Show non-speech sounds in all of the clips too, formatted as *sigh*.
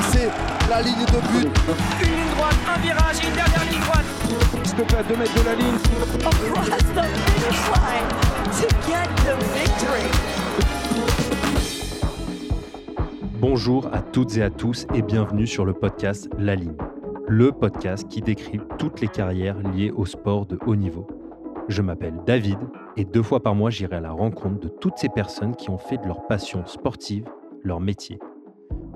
dépasser la ligne de but. Une ligne droite, un virage, une dernière ligne droite. S'il te plaît, à 2 mètres de la ligne. Across the finish line to get the victory. Bonjour à toutes et à tous et bienvenue sur le podcast La Ligne, le podcast qui décrit toutes les carrières liées au sport de haut niveau. Je m'appelle David et deux fois par mois j'irai à la rencontre de toutes ces personnes qui ont fait de leur passion sportive leur métier.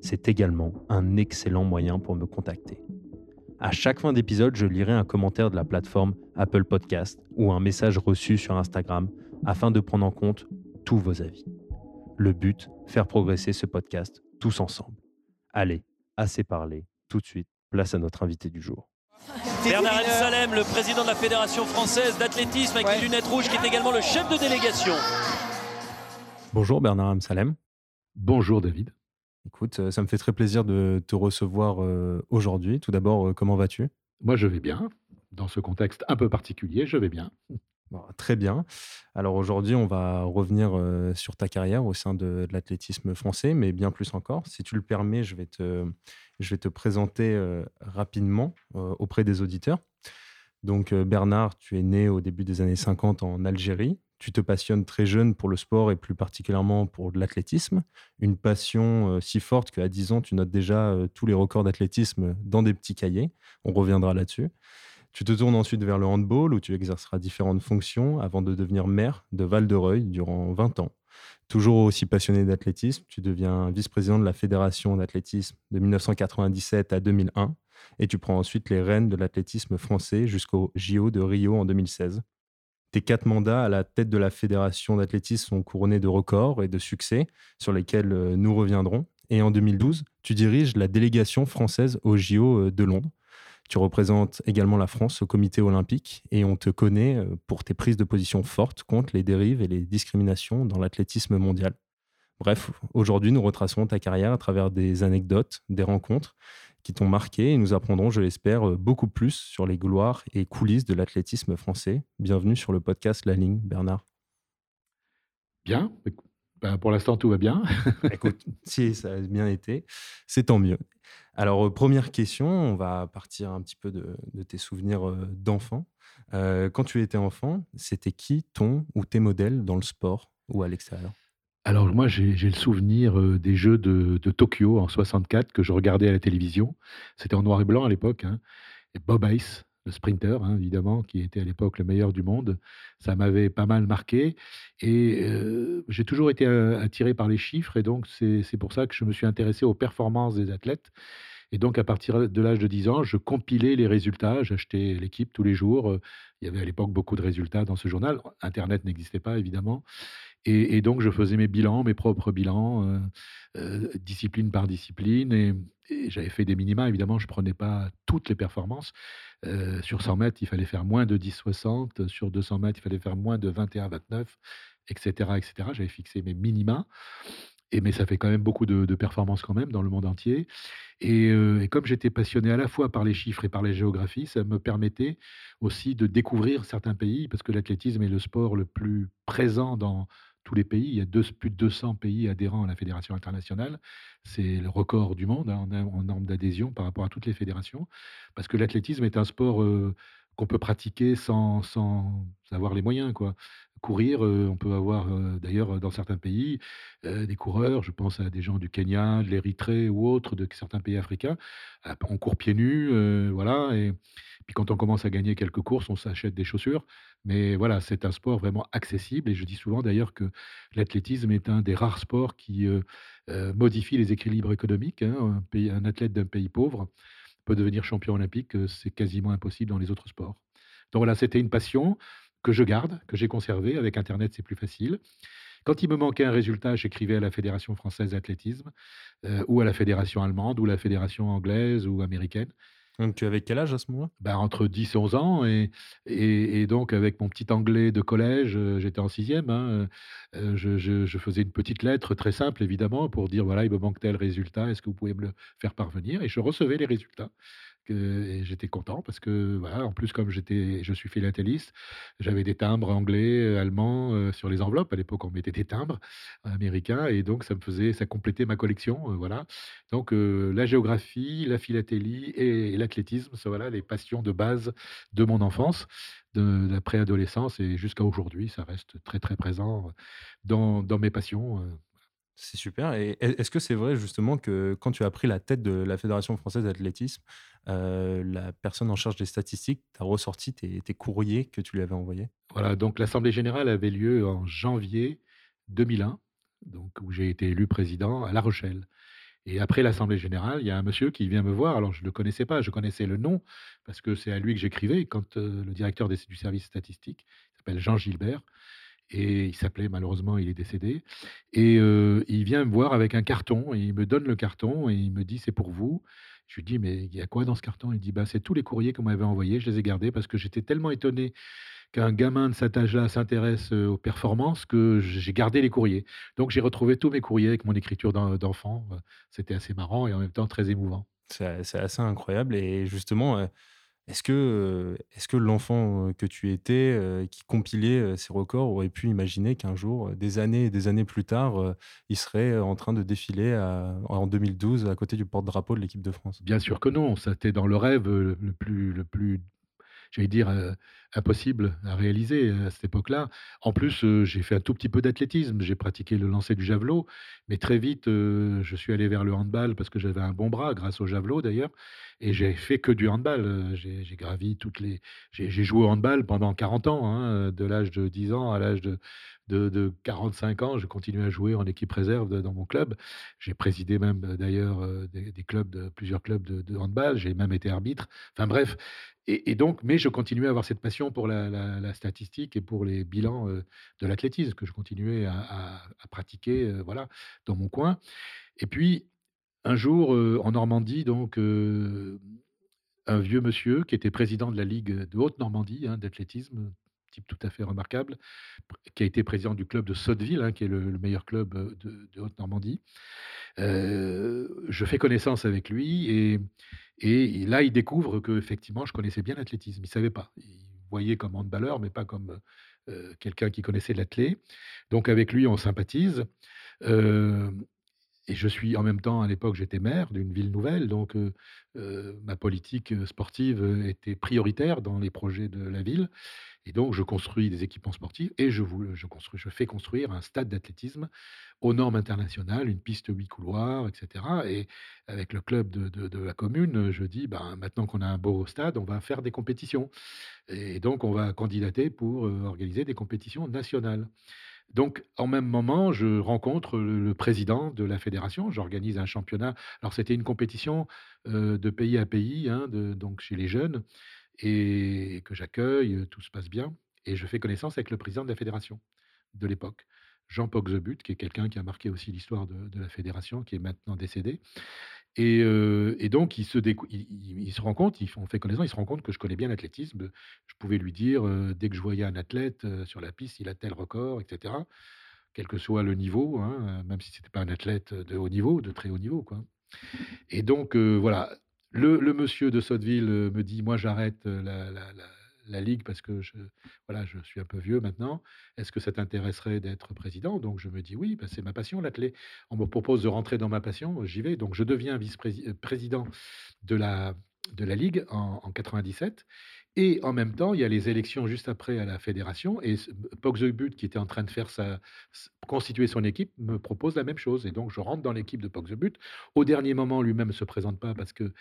C'est également un excellent moyen pour me contacter. À chaque fin d'épisode, je lirai un commentaire de la plateforme Apple Podcast ou un message reçu sur Instagram afin de prendre en compte tous vos avis. Le but, faire progresser ce podcast tous ensemble. Allez, assez parlé, tout de suite, place à notre invité du jour. Bernard El Salem, le président de la Fédération française d'athlétisme avec les lunettes rouges, qui est également le chef de délégation. Bonjour Bernard M. Salem. Bonjour David. Écoute, euh, ça me fait très plaisir de te recevoir euh, aujourd'hui. Tout d'abord, euh, comment vas-tu? Moi, je vais bien. Dans ce contexte un peu particulier, je vais bien. Bon, Très bien. Alors aujourd'hui, on va revenir sur ta carrière au sein de, de l'athlétisme français, mais bien plus encore. Si tu le permets, je vais te, je vais te présenter rapidement auprès des auditeurs. Donc Bernard, tu es né au début des années 50 en Algérie. Tu te passionnes très jeune pour le sport et plus particulièrement pour l'athlétisme. Une passion euh, si forte qu'à 10 ans, tu notes déjà euh, tous les records d'athlétisme dans des petits cahiers. On reviendra là-dessus. Tu te tournes ensuite vers le handball où tu exerceras différentes fonctions avant de devenir maire de Val-de-Reuil durant 20 ans. Toujours aussi passionné d'athlétisme, tu deviens vice-président de la Fédération d'athlétisme de 1997 à 2001 et tu prends ensuite les rênes de l'athlétisme français jusqu'au JO de Rio en 2016. Tes quatre mandats à la tête de la Fédération d'athlétisme sont couronnés de records et de succès sur lesquels euh, nous reviendrons. Et en 2012, tu diriges la délégation française au JO euh, de Londres. Tu représentes également la France au comité olympique et on te connaît euh, pour tes prises de position fortes contre les dérives et les discriminations dans l'athlétisme mondial. Bref, aujourd'hui, nous retracerons ta carrière à travers des anecdotes, des rencontres qui t'ont marqué et nous apprendrons, je l'espère, euh, beaucoup plus sur les gloires et coulisses de l'athlétisme français. Bienvenue sur le podcast La Ligne, Bernard. Bien. Ben, pour l'instant, tout va bien. *laughs* Écoute, si ça a bien été, c'est tant mieux. Alors, euh, première question, on va partir un petit peu de, de tes souvenirs euh, d'enfant. Euh, quand tu étais enfant, c'était qui ton ou tes modèles dans le sport ou à l'extérieur? Alors moi, j'ai le souvenir euh, des Jeux de, Tokyo en 64 que je regardais à la télévision. C'était en noir et blanc à l'époque. hein. Bob Hayes, le sprinter, hein, évidemment, qui était à l'époque le meilleur du monde, ça m'avait pas mal marqué. Et euh, j'ai toujours été euh, attiré par les chiffres. Et donc, c'est pour ça que je me suis intéressé aux performances des athlètes. Et donc, à partir de l'âge de 10 ans, je compilais les résultats. J'achetais l'équipe tous les jours. Il y avait à l'époque beaucoup de résultats dans ce journal. Internet n'existait pas, évidemment. Et, donc, je faisais mes bilans, mes propres bilans, euh, euh, discipline par discipline. Et, j'avais fait des minima, évidemment. Je ne prenais pas toutes les performances. Euh, sur 100 mètres, il fallait faire moins de 10,60. Sur 200 mètres, il fallait faire moins de 21,29, etc., etc. J'avais fixé mes minima. Et mais ça fait quand même beaucoup de, performances quand même dans le monde entier. Et comme j'étais passionné à la fois par les chiffres et par les géographies, ça me permettait aussi de découvrir certains pays, parce que l'athlétisme est le sport le plus présent dans tous les pays. Il y a deux- plus de 200 pays adhérents à la fédération internationale. C'est le record du monde hein, en, nombre d'adhésions par rapport à toutes les fédérations, parce que l'athlétisme est un sport euh, qu'on peut pratiquer sans, sans avoir les moyens. Courir, euh, on peut avoir euh, d'ailleurs dans certains pays euh, des coureurs, je pense à des gens du Kenya, de l'Érythrée ou autres, de certains pays africains, on court pieds nus, voilà, et puis quand on commence à gagner quelques courses, on s'achète des chaussures, mais voilà, c'est un sport vraiment accessible, et je dis souvent d'ailleurs que l'athlétisme est un des rares sports qui modifie les équilibres économiques, hein. Un un athlète d'un pays pauvre peut devenir champion olympique, c'est quasiment impossible dans les autres sports. Donc voilà, c'était une passion que je garde, que j'ai conservée. Avec Internet, c'est plus facile. Quand il me manquait un résultat, j'écrivais à la Fédération française d'athlétisme, heu, ou à la fédération allemande, ou la fédération anglaise ou américaine. Donc tu avais quel âge à ce moment-là? Bah, entre 10 et 11 ans et et et donc avec mon petit anglais de collège, heu, j'étais en 6e, hein, je je je faisais une petite lettre très simple évidemment pour dire: «Voilà, il me manque tel résultat, est-ce que vous pouvez me le faire parvenir?» et je recevais les résultats et j'étais content parce que, voilà, en plus comme j'étais je suis philatéliste, j'avais des timbres anglais, heu, allemands, heu, sur les enveloppes. À l'époque, on mettait des timbres américains et donc ça me faisait ça complétait ma collection, voilà. Donc la géographie, la philatélie et l'athlétisme, ça voilà les passions de base de mon enfance, de la préadolescence et jusqu'à aujourd'hui, ça reste très, très présent, dans dans mes passions. C'est super et est est-ce que c'est vrai justement que quand tu as pris la tête de la Fédération française d'athlétisme, heu, la personne en charge des statistiques t'a ressorti tes tes courriers que tu lui avais envoyés? Voilà, donc l'assemblée générale avait lieu en janvier 2001, donc où j'ai été élu président à La Rochelle et après l'assemblée générale, il y a un monsieur qui vient me voir. Alors je le connaissais pas, je connaissais le nom parce que c'est à lui que j'écrivais quand, heu, le directeur du service statistique, s'appelle Jean Gilbert et il s'appelait malheureusement, il est décédé et il vient me voir avec un carton et il me donne le carton et il me dit: «C'est pour vous». Je lui dis: «Mais il y a quoi dans ce carton?» il dit: «Bah, c'est tous les courriers qu'on m'avait envoyés, je les ai gardés parce que j'étais tellement étonné qu'un gamin de cet âge-là s'intéresse, aux performances que j'ai gardé les courriers». Donc j'ai retrouvé tous mes courriers avec mon écriture d'en d'enfant, c'était assez marrant et en même temps très émouvant. C'est assez incroyable et justement, est-ce que, heu, est-ce que l'enfant, que tu étais, qui compilait, ces records aurait pu imaginer qu'un jour, des années et des années plus tard, il serait, en train de défiler en 2012 à côté du porte-drapeau de l'équipe de France? Bien sûr que non, c'était dans le rêve, le plus le plus j'allais dire, impossible à réaliser, à cette époque-là. En plus, j'ai fait un tout petit peu d'athlétisme, j'ai pratiqué le lancer du javelot, mais très vite, je suis allé vers le handball parce que j'avais un bon bras grâce au javelot d'ailleurs et j'ai fait que du handball, j'ai gravi toutes les j'ai joué au handball pendant 40 ans, hein, de l'âge de 10 ans à l'âge de de de 45 ans, je continuais à jouer en équipe réserve dans mon club. J'ai présidé même, heu, d'ailleurs, heu, des clubs de plusieurs clubs de handball, j'ai même été arbitre. Enfin bref et donc mais je continuais à avoir cette passion pour la statistique et pour les bilans, de l'athlétisme que je continuais à pratiquer, voilà, dans mon coin et puis un jour, en Normandie donc, un vieux monsieur qui était président de la ligue de Haute-Normandie, hein, d'athlétisme, type tout à fait remarquable, qui a été président du club de Sotteville, hein, qui est le le meilleur club, de Haute-Normandie. Je fais connaissance avec lui et là, il découvre qu'effectivement, je connaissais bien l'athlétisme. Il savait pas. Il voyait comme handballeur, mais pas comme, quelqu'un qui connaissait l'athlé. Donc avec lui, on sympathise, et je suis en même temps, à l'époque, j'étais maire d'une ville nouvelle, donc ma politique, sportive, était prioritaire dans les projets de la ville et donc je construis des équipements sportifs et je fais construire un stade d'athlétisme aux normes internationales, une piste 8 couloirs et cetera et avec le club de de la commune, je dis: «Ben, maintenant qu'on a un beau stade, on va faire des compétitions et donc on va candidater pour, organiser des compétitions nationales». Donc en même moment, je rencontre le président de la fédération, j'organise un championnat. Alors c'était une compétition, heu, de pays à pays, hein, donc chez les jeunes et que j'accueille, heu, tout se passe bien et je fais connaissance avec le président de la fédération de l'époque, Jean Poxebut, qui est quelqu'un qui a marqué aussi l'histoire de la fédération, qui est maintenant décédé et donc il se rend compte, on fait connaissance, il se rend compte que je connais bien l'athlétisme. Je pouvais lui dire, dès que je voyais un athlète, sur la piste, il a tel record et cetera, quel que soit le niveau, hein, même si c'était pas un athlète, de haut niveau, de très haut niveau, quoi. Et donc voilà, le monsieur de Sotteville, me dit: «Moi, j'arrête, la la ligue parce que je voilà, je suis un peu vieux maintenant. Est-ce que ça t'intéresserait d'être président?» donc je me dis: «Oui, bah, c'est ma passion l'athlé. On me propose de rentrer dans ma passion, j'y vais». Donc je deviens vice-prési heu, président de la de la ligue en en 97 et en même temps, il y a les élections juste après à la fédération et ce Poxebut qui était en train de faire sa constituer son équipe, me propose la même chose. Et donc je rentre dans l'équipe de Poxebut. Au dernier moment, lui-même ne se présente pas parce qu'il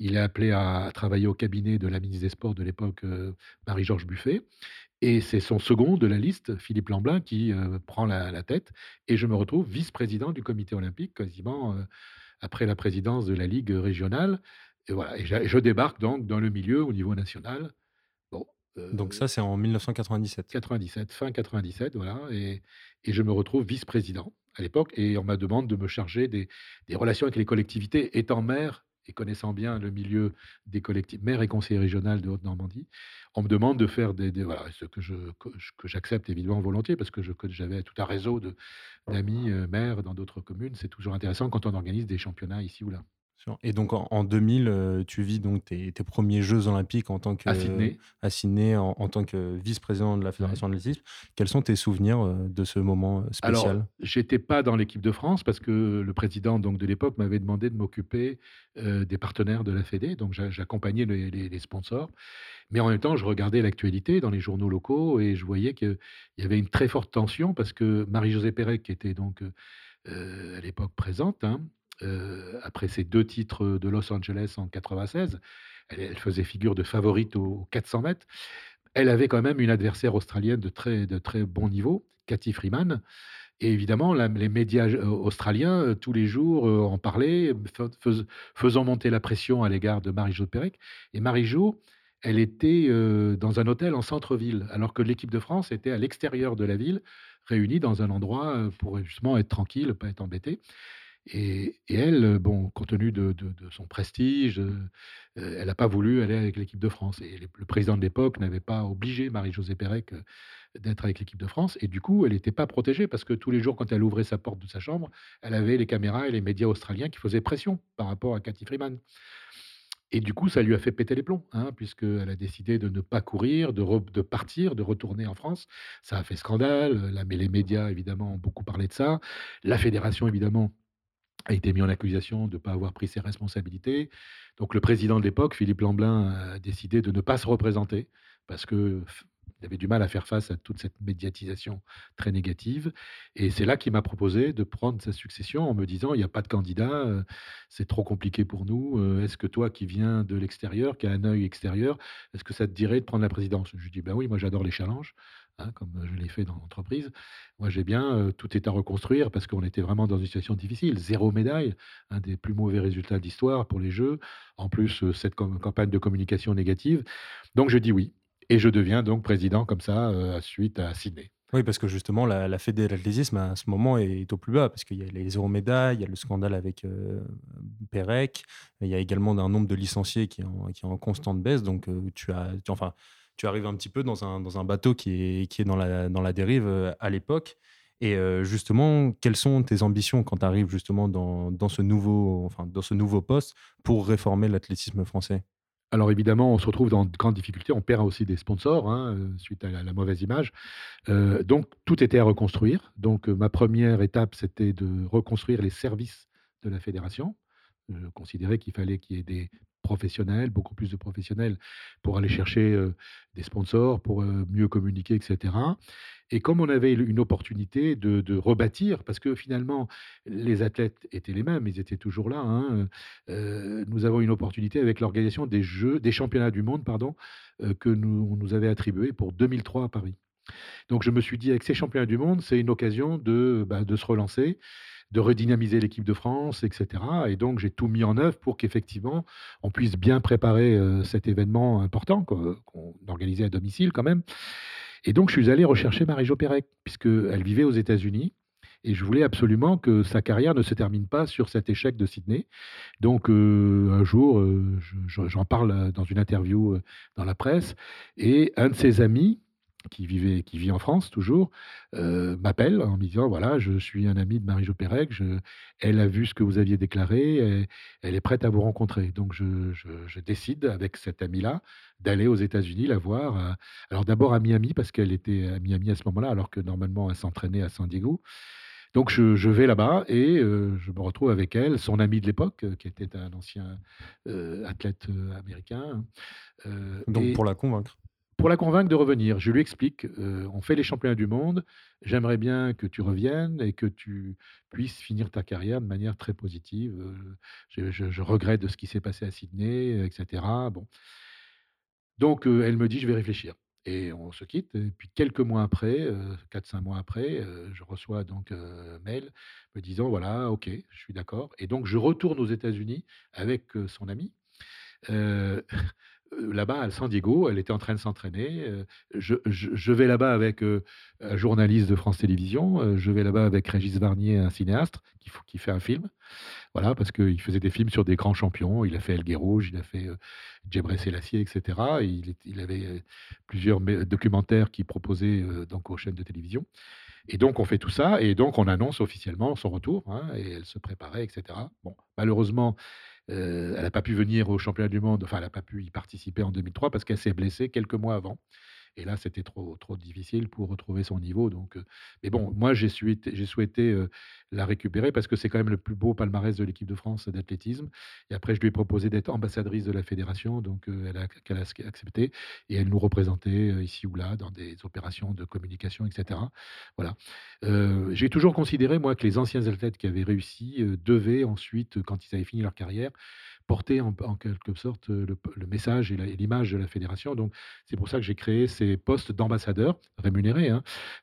est appelé à travailler au cabinet de la ministre des sports de l'époque, heu, Marie-George Buffet. Et c'est son second de la liste, Philippe Lamblin, qui, heu, prend la tête. Et je me retrouve vice-président du comité olympique quasiment, après la présidence de la ligue, régionale et voilà et je débarque donc dans le milieu au niveau national. Bon, Donc ça, c'est en 1997? 97, fin 97, voilà et et je me retrouve vice-président à l'époque et on me demande de me charger des des relations avec les collectivités. Étant maire et connaissant bien le milieu des collectivités, maire et conseiller régional de Haute-Normandie, on me demande de faire des des voilà, ce que je que que j'accepte évidemment volontiers parce que j'avais tout un réseau d'amis, heu, maires dans d'autres communes. C'est toujours intéressant quand on organise des championnats ici ou là. Et donc en en 2000, heu, tu vis donc tes tes 1 jeux olympiques en tant que À Sydney. à Sydney en en tant que vice-président de la Ouais. fédération d'athlétisme. Quels sont tes souvenirs, heu, de ce moment, Alors, spécial? j'étais pas dans l'équipe de France parce que le président donc de l'époque m'avait demandé de m'occuper, des partenaires de la fédé, donc j'a j'accompagnais les les les sponsors. Mais en même temps, je regardais l'actualité dans les journaux locaux et je voyais qu'il y avait une très forte tension parce que Marie-Josée Pérec qui était donc, à l'époque présente, hein, heu, après ses 2 titres, de Los Angeles en 96, elle faisait figure de favorite aux 400 mètres. Elle avait quand même une adversaire australienne de très bon niveau, Cathy Freeman. Et évidemment les médias j australiens, heu, tous les jours, en parlaient, faisant monter la pression à l'égard de Marie-Jo Pérec. Et Marie-Jo, elle était, dans un hôtel en centre-ville, alors que l'équipe de France était à l'extérieur de la ville, réunie dans un endroit, pour justement être tranquille, pas être embêtée et elle, bon, compte tenu de son prestige, heu heu, elle a pas voulu aller avec l'équipe de France et le président de l'époque n'avait pas obligé Marie-Josée Pérec, d'être avec l'équipe de France et du coup, elle était pas protégée parce que tous les jours quand elle ouvrait sa porte de sa chambre, elle avait les caméras et les médias australiens qui faisaient pression par rapport à Cathy Freeman et du coup, ça lui a fait péter les plombs, hein, puisqu'elle a décidé de ne pas courir, de partir, de retourner en France. Ça a fait scandale, mais les médias évidemment ont beaucoup parlé de ça. La fédération évidemment a été mis en accusation de pas avoir pris ses responsabilités. Donc le président de l'époque, Philippe Lamblin, a décidé de ne pas se représenter parce que il avait du mal à faire face à toute cette médiatisation très négative et c'est là qu'il m'a proposé de prendre sa succession en me disant: «Il y a pas de candidat, heu, c'est trop compliqué pour nous, heu, est-ce que toi qui viens de l'extérieur, qui a un œil extérieur, est-ce que ça te dirait de prendre la présidence?» je lui dis: «Ben oui, moi j'adore les challenges, hein, comme je l'ai fait dans l'entreprise. Moi j'ai bien, tout est à reconstruire» parce qu'on était vraiment dans une situation difficile. 0 médaille, un des plus mauvais résultats de l'histoire pour les Jeux. En plus, cette cam campagne de communication négative. Donc je dis: «Oui» et je deviens donc président comme ça, suite à Sydney. Oui, parce que justement la la à ce moment est au plus bas parce qu'il y a les 0 médailles, il y a le scandale avec, heu, Pérec. Il y a également un nombre de licenciés qui est en constante baisse donc tu as enfin, tu arrives un petit peu dans un dans un bateau qui est qui est dans la dans la dérive, heu, à l'époque et heu, justement, quelles sont tes ambitions quand tu arrives justement dans dans ce nouveau enfin, dans ce nouveau poste pour réformer l'athlétisme français? Alors évidemment, on se retrouve dans de grandes difficultés. On perd aussi des sponsors, hein, heu, suite à la mauvaise image. Donc tout était à reconstruire. Donc, ma 1re étape, c'était de reconstruire les services de la fédération. Je considérais qu'il fallait qu'il y ait des professionnels, beaucoup plus de professionnels pour aller chercher, heu, des sponsors, pour, mieux communiquer et cetera et comme on avait une opportunité de de rebâtir parce que finalement les athlètes étaient les mêmes, ils étaient toujours là, hein, nous avons une opportunité avec l'organisation des jeux des championnats du monde, pardon, que nous on nous avait attribués pour 2003 à Paris. Donc je me suis dit: «Avec ces championnats du monde, c'est une occasion de, bah, se relancer, de redynamiser l'équipe de France et cetera» et donc j'ai tout mis en œuvre pour qu'effectivement on puisse bien préparer, heu, cet événement important qu'on organisait à domicile quand même et donc je suis allé rechercher Marie-Jo Pérec puisqu'elle vivait aux États-Unis et je voulais absolument que sa carrière ne se termine pas sur cet échec de Sydney. Donc heu, un jour, je j'en parle dans une interview, dans la presse et un de ses amis qui vivait qui vit en France toujours, heu, m'appelle en me disant: «Voilà, je suis un ami de Marie-Jo Pérec, elle a vu ce que vous aviez déclaré et elle est prête à vous rencontrer». Donc je je je décide avec cet ami-là d'aller aux États-Unis la voir, heu, alors d'abord à Miami parce qu'elle était à Miami à ce moment-là alors que normalement elle s'entraînait à San Diego. Donc je je vais là-bas et heu, je me retrouve avec elle, son ami de l'époque, qui était un ancien, athlète, américain, heu Donc et pour la convaincre? Pour la convaincre de revenir. Je lui explique, heu: «On fait les championnats du monde, j'aimerais bien que tu reviennes et que tu puisses finir ta carrière de manière très positive, heu, je regrette de ce qui s'est passé à Sydney et cetera». Bon donc heu, elle me dit: «Je vais réfléchir» et on se quitte et puis quelques mois après, heu, 4-5 mois après, je reçois donc un mail me disant: «Voilà, OK, je suis d'accord» et donc je retourne aux États-Unis avec, son ami, euh, *laughs* là-bas à San Diego. Elle était en train de s'entraîner. euh, je, vais là-bas avec euh, un journaliste de France Télévisions. euh, je vais là-bas avec Régis Varnier, un cinéaste qui, fait un film. Voilà, parce qu'il faisait des films sur des grands champions. Il a fait El Rouge, il a fait euh, Selassie, etc. Et il, avait euh, plusieurs documentaires qu'il proposait euh, donc aux chaînes de télévision. Et donc, on fait tout ça, et donc on annonce officiellement son retour, hein, et elle se préparait, etc. Bon, malheureusement, euh, elle n'a pas pu venir au championnat du monde, enfin, elle n'a pas pu y participer en 2003 parce qu'elle s'est blessée quelques mois avant. Et là, c'était trop, trop difficile pour retrouver son niveau. Donc, mais bon, moi, j'ai souhaité, la récupérer parce que c'est quand même le plus beau palmarès de l'équipe de France d'athlétisme. Et après, je lui ai proposé d'être ambassadrice de la fédération, donc elle a, accepté. Et elle nous représentait ici ou là dans des opérations de communication, etc. Voilà. Euh, j'ai toujours considéré, moi, que les anciens athlètes qui avaient réussi euh, devaient ensuite, quand ils avaient fini leur carrière, porter en, quelque sorte le, message et l'image de la fédération. Donc, c'est pour ça que j'ai créé ces postes d'ambassadeurs rémunérés hein,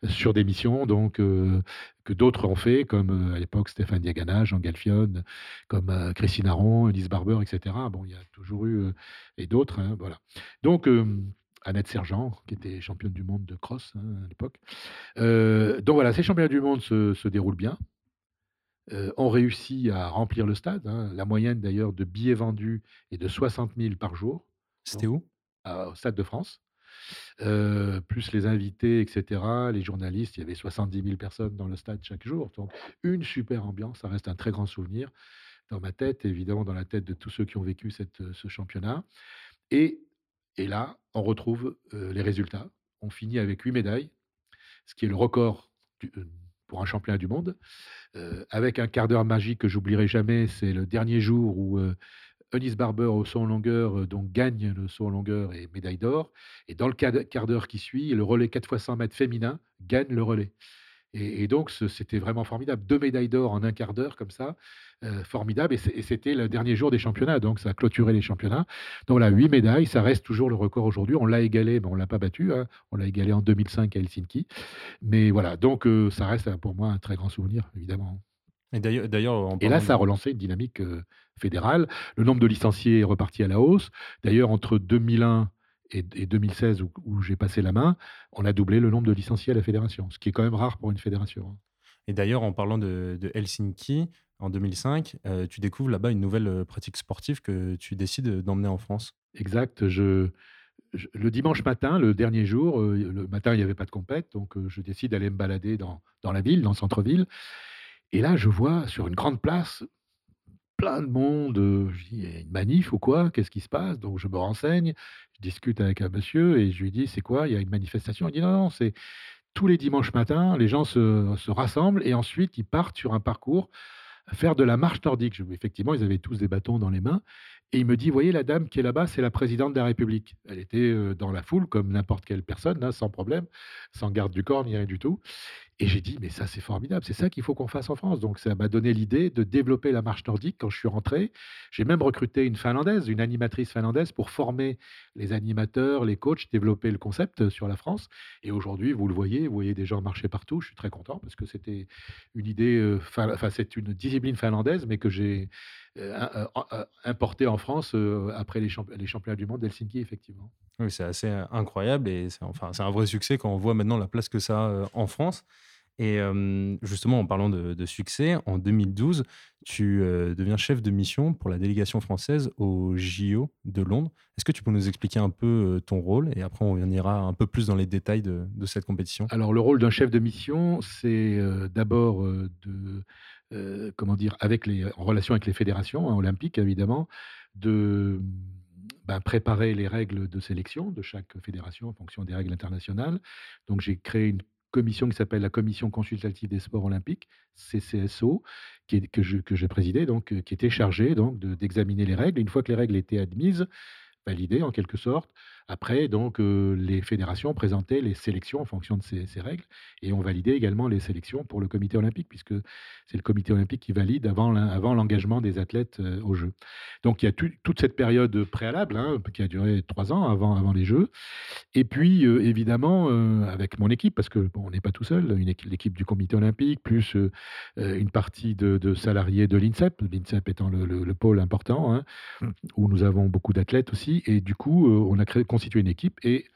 sur des missions donc, euh, que d'autres ont fait, comme euh, à l'époque Stéphane Diagana, Jean Galfione, comme euh, Christine Aron, Elise Barber, etc. Bon, il y a toujours eu, euh, et d'autres, hein, voilà. Donc, Annette Sergent, qui était championne du monde de cross hein, à l'époque. Donc voilà, ces championnats du monde se déroulent bien. Euh, on réussit à remplir le stade. hein. La moyenne d'ailleurs de billets vendus est de 60 000 par jour C'était où? au Stade de France. Euh, plus les invités, etc., les journalistes, il y avait 70 000 personnes dans le stade chaque jour. Donc, une super ambiance, ça reste un très grand souvenir dans ma tête, évidemment dans la tête de tous ceux qui ont vécu cette, ce championnat. Et, et là, on retrouve les résultats. On finit avec huit médailles, ce qui est le record du- pour un championnat du monde, euh, avec un quart d'heure magique que j'oublierai jamais. C'est le dernier jour où euh, Barber au saut en longueur euh, donc gagne le saut en longueur et médaille d'or. Et dans le quart quart d'heure qui suit, le relais 4 x 100 mètres féminin gagne le relais. Et, et donc, c'était vraiment formidable. Deux médailles d'or en un quart d'heure, comme ça, euh, formidable. Et c'était le dernier jour des championnats, donc ça a clôturé les championnats. Donc voilà, huit médailles, ça reste toujours le record aujourd'hui. On l'a égalé, mais on ne l'a pas battu. hein. On l'a égalé en 2005 à Helsinki. Mais voilà, donc euh, ça reste euh, pour moi un très grand souvenir, évidemment. Et d'ailleurs, Et là, ça a relancé une dynamique euh, fédérale. Le nombre de licenciés est reparti à la hausse. D'ailleurs, entre 2001 et, et 2016, où, où j'ai passé la main, on a doublé le nombre de licenciés à la fédération, ce qui est quand même rare pour une fédération. hein. Et d'ailleurs, en parlant de, de Helsinki, en 2005, euh, tu découvres là-bas une nouvelle euh, pratique sportive que tu décides d'emmener en France. Exact. Je, je- le dimanche matin, le dernier jour, euh, le matin, il n'y avait pas de compète, donc euh, je décide d'aller me balader dans, dans la ville, dans le centre-ville. Et là, je vois sur une grande place plein de monde. je dis, il y a une manif ou quoi? Qu'est-ce qui se passe? Donc je me renseigne, je discute avec un monsieur et je lui dis, c'est quoi? Il y a une manifestation? Il dit, non, non, c'est tous les dimanches matins, les gens se, se rassemblent et ensuite ils partent sur un parcours faire de la marche nordique. Effectivement, ils avaient tous des bâtons dans les mains. Et il me dit, voyez, la dame qui est là-bas, c'est la présidente de la République. Elle était dans la foule comme n'importe quelle personne, hein, sans problème, sans garde du corps ni rien du tout. Et j'ai dit, mais ça, c'est formidable, c'est ça qu'il faut qu'on fasse en France. Donc, ça m'a donné l'idée de développer la marche nordique quand je suis rentré. J'ai même recruté une Finlandaise, une animatrice finlandaise, pour former les animateurs, les coachs, développer le concept sur la France. Et aujourd'hui, vous le voyez, vous voyez des gens marcher partout. Je suis très content parce que c'était une idée, euh, fin- enfin, c'est une discipline finlandaise, mais que j'ai euh, euh, euh, importée en France euh, après les, champ- les championnats du monde d'Helsinki, effectivement. Oui, c'est assez euh, incroyable et c'est un vrai succès quand on voit maintenant la place que ça a euh, en France. Et justement, en parlant de, succès, en 2012, tu deviens chef de mission pour la délégation française au JO de Londres. Est-ce que tu peux nous expliquer un peu ton rôle? Et après on ira un peu plus dans les détails de, cette compétition Alors, le rôle d'un chef de mission, c'est d'abord de, comment dire, avec les, en relation avec les fédérations hein, olympiques, évidemment, de ben, préparer les règles de sélection de chaque fédération en fonction des règles internationales. Donc, j'ai créé une commission qui s'appelle la Commission consultative des sports olympiques, CCSO, que je- que j'ai présidée, donc, euh, qui était chargée d'examiner les règles. Une fois que les règles étaient admises, validées en quelque sorte, Après, donc, euh, les fédérations présentaient les sélections en fonction de ces, ces règles et on validait également les sélections pour le comité olympique, puisque c'est le comité olympique qui valide avant, avant l'engagement des athlètes euh, aux Jeux. Donc, il y a toute cette période préalable hein, qui a duré trois ans avant, avant les Jeux. Et puis, euh, évidemment, avec mon équipe, parce que bon, on n'est pas tout seul, l'équipe du comité olympique, plus une partie de, salariés de l'INSEP, l'INSEP étant le, pôle important, hein, mmh. où nous avons beaucoup d'athlètes aussi. Et du coup, on a créé, constitué une équipe. Et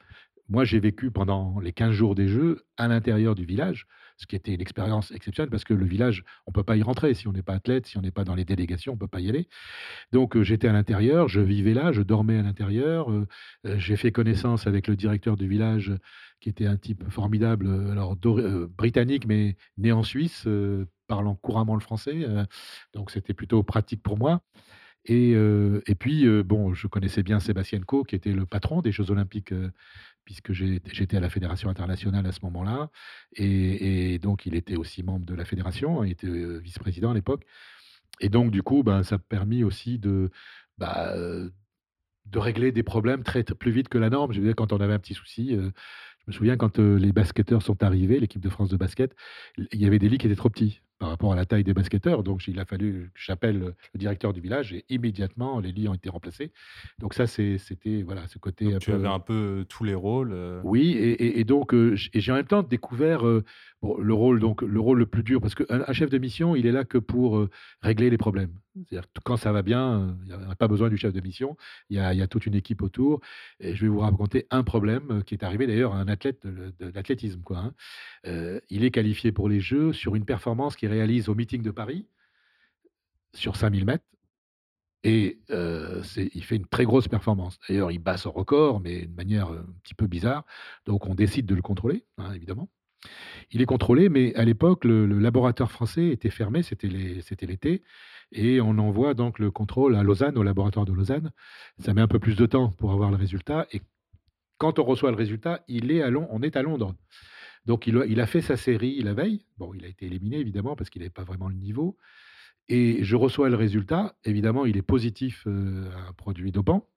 moi, j'ai vécu pendant les 15 jours des Jeux à l'intérieur du village, ce qui était une expérience exceptionnelle parce que le village, on ne peut pas y rentrer. Si on n'est pas athlète, si on n'est pas dans les délégations, on ne peut pas y aller. Donc, j'étais à l'intérieur, je vivais là, je dormais à l'intérieur. j'ai fait connaissance avec le directeur du village, qui était un type formidable, alors britannique, mais né en Suisse, parlant couramment le français. donc, c'était plutôt pratique pour moi. Et, puis, bon, je connaissais bien Sébastien Coe, qui était le patron des Jeux Olympiques puisque j'étais à la Fédération internationale à ce moment-là. Et, donc, il était aussi membre de la fédération, il était vice-président à l'époque. Et donc, du coup, ben, ça a permis aussi de, bah, de régler des problèmes très, plus vite que la norme. Je veux dire, quand on avait un petit souci, je me souviens quand les basketteurs sont arrivés, l'équipe de France de basket, il y avait des lits qui étaient trop petits par rapport à la taille des basketteurs. Donc, il a fallu que j'appelle le directeur du village et immédiatement, les lits ont été remplacés. Donc, ça, c'était voilà, ce côté. tu avais un peu tous les rôles. Euh. Oui, et, donc, j'ai en même temps découvert le rôle, donc, le rôle le plus dur, parce qu'un chef de mission, il est là que pour régler les problèmes. C'est-à-dire quand ça va bien, il n'y a pas besoin du chef de mission, il y, a, toute une équipe autour. Et je vais vous raconter un problème qui est arrivé d'ailleurs à un athlète de, l'athlétisme. Quoi, hein. il est qualifié pour les Jeux sur une performance qui réalise au meeting de Paris sur 5000 mètres. Et il fait une très grosse performance. D'ailleurs, il bat son record, mais de manière un petit peu bizarre. Donc, on décide de le contrôler, hein, évidemment. Il est contrôlé, mais à l'époque, le, laboratoire français était fermé, c'était l'été, et on envoie donc le contrôle à Lausanne, au laboratoire de Lausanne. Ça met un peu plus de temps pour avoir le résultat, et quand on reçoit le résultat, il on est à Londres. Donc il a, fait sa série la veille. Bon, il a été éliminé évidemment parce qu'il n'avait pas vraiment le niveau. Et je reçois le résultat. Évidemment, il est positif euh, à un produit dopant.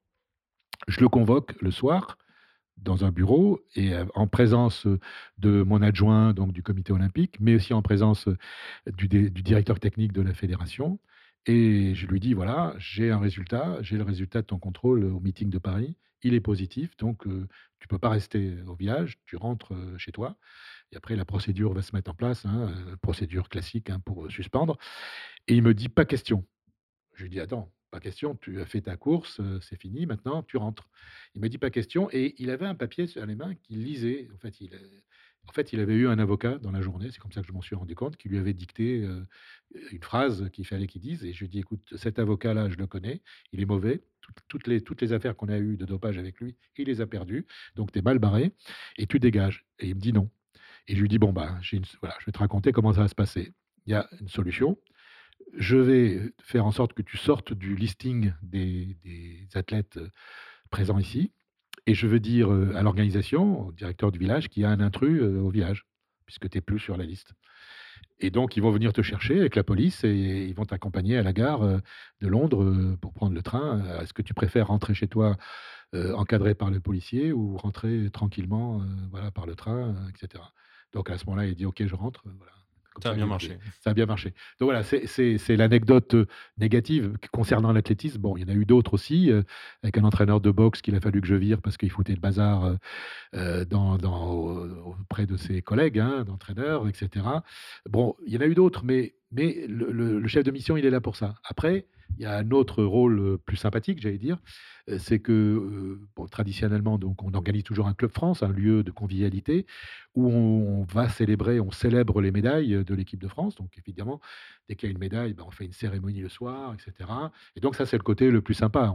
Je le convoque le soir dans un bureau et euh, en présence de mon adjoint, donc du comité olympique, mais aussi en présence du directeur technique de la fédération. Et je lui dis, voilà, j'ai un résultat, j'ai le résultat de ton contrôle au meeting de Paris il est positif, donc tu ne peux pas rester au village, tu rentres chez toi. Et après, la procédure va se mettre en place, hein, procédure classique hein, pour suspendre. Et il me dit pas question. Je lui dis attends, pas question, tu as fait ta course, c'est fini, maintenant tu rentres. Il me dit pas question et il avait un papier sur les mains qu'il lisait. En fait, il, en fait, il avait eu un avocat dans la journée, c'est comme ça que je m'en suis rendu compte, qui lui avait dicté une phrase qu'il fallait qu'il dise. Et je lui ai dit, écoute, cet avocat-là, je le connais, il est mauvais. toutes, les, affaires qu'on a eues de dopage avec lui, il les a perdues. Donc, tu es mal barré et tu dégages. Et il me dit non. Et je lui dis, bon, bah, voilà, je vais te raconter comment ça va se passer. Il y a une solution. Je vais faire en sorte que tu sortes du listing des, des athlètes présents ici. Et je veux dire à l'organisation, au directeur du village, qu'il y a un intrus au village, puisque tu n'es plus sur la liste. Et donc, ils vont venir te chercher avec la police et ils vont t'accompagner à la gare de Londres pour prendre le train. Est-ce que tu préfères rentrer chez toi encadré par le policier ou rentrer tranquillement voilà, par le train, etc. Donc, à ce moment-là, il dit OK, je rentre. Voilà. Ça a bien marché. Ça a bien marché. Donc voilà, c'est l'anecdote euh, négative concernant l'athlétisme. Bon, il y en a eu d'autres aussi, euh, avec un entraîneur de boxe qu'il a fallu que je vire parce qu'il foutait le bazar euh, dans, auprès de ses collègues, hein, d'entraîneurs, etc. Bon, il y en a eu d'autres, mais, mais le, chef de mission, il est là pour ça. Après, il y a un autre rôle plus sympathique, j'allais dire, c'est que traditionnellement, donc, on organise toujours un club France, un lieu de convivialité, où on, va célébrer, on célèbre les médailles de l'équipe de France. Donc évidemment, dès qu'il y a une médaille, ben, on fait une cérémonie le soir, etc. Et donc ça, c'est le côté le plus sympa.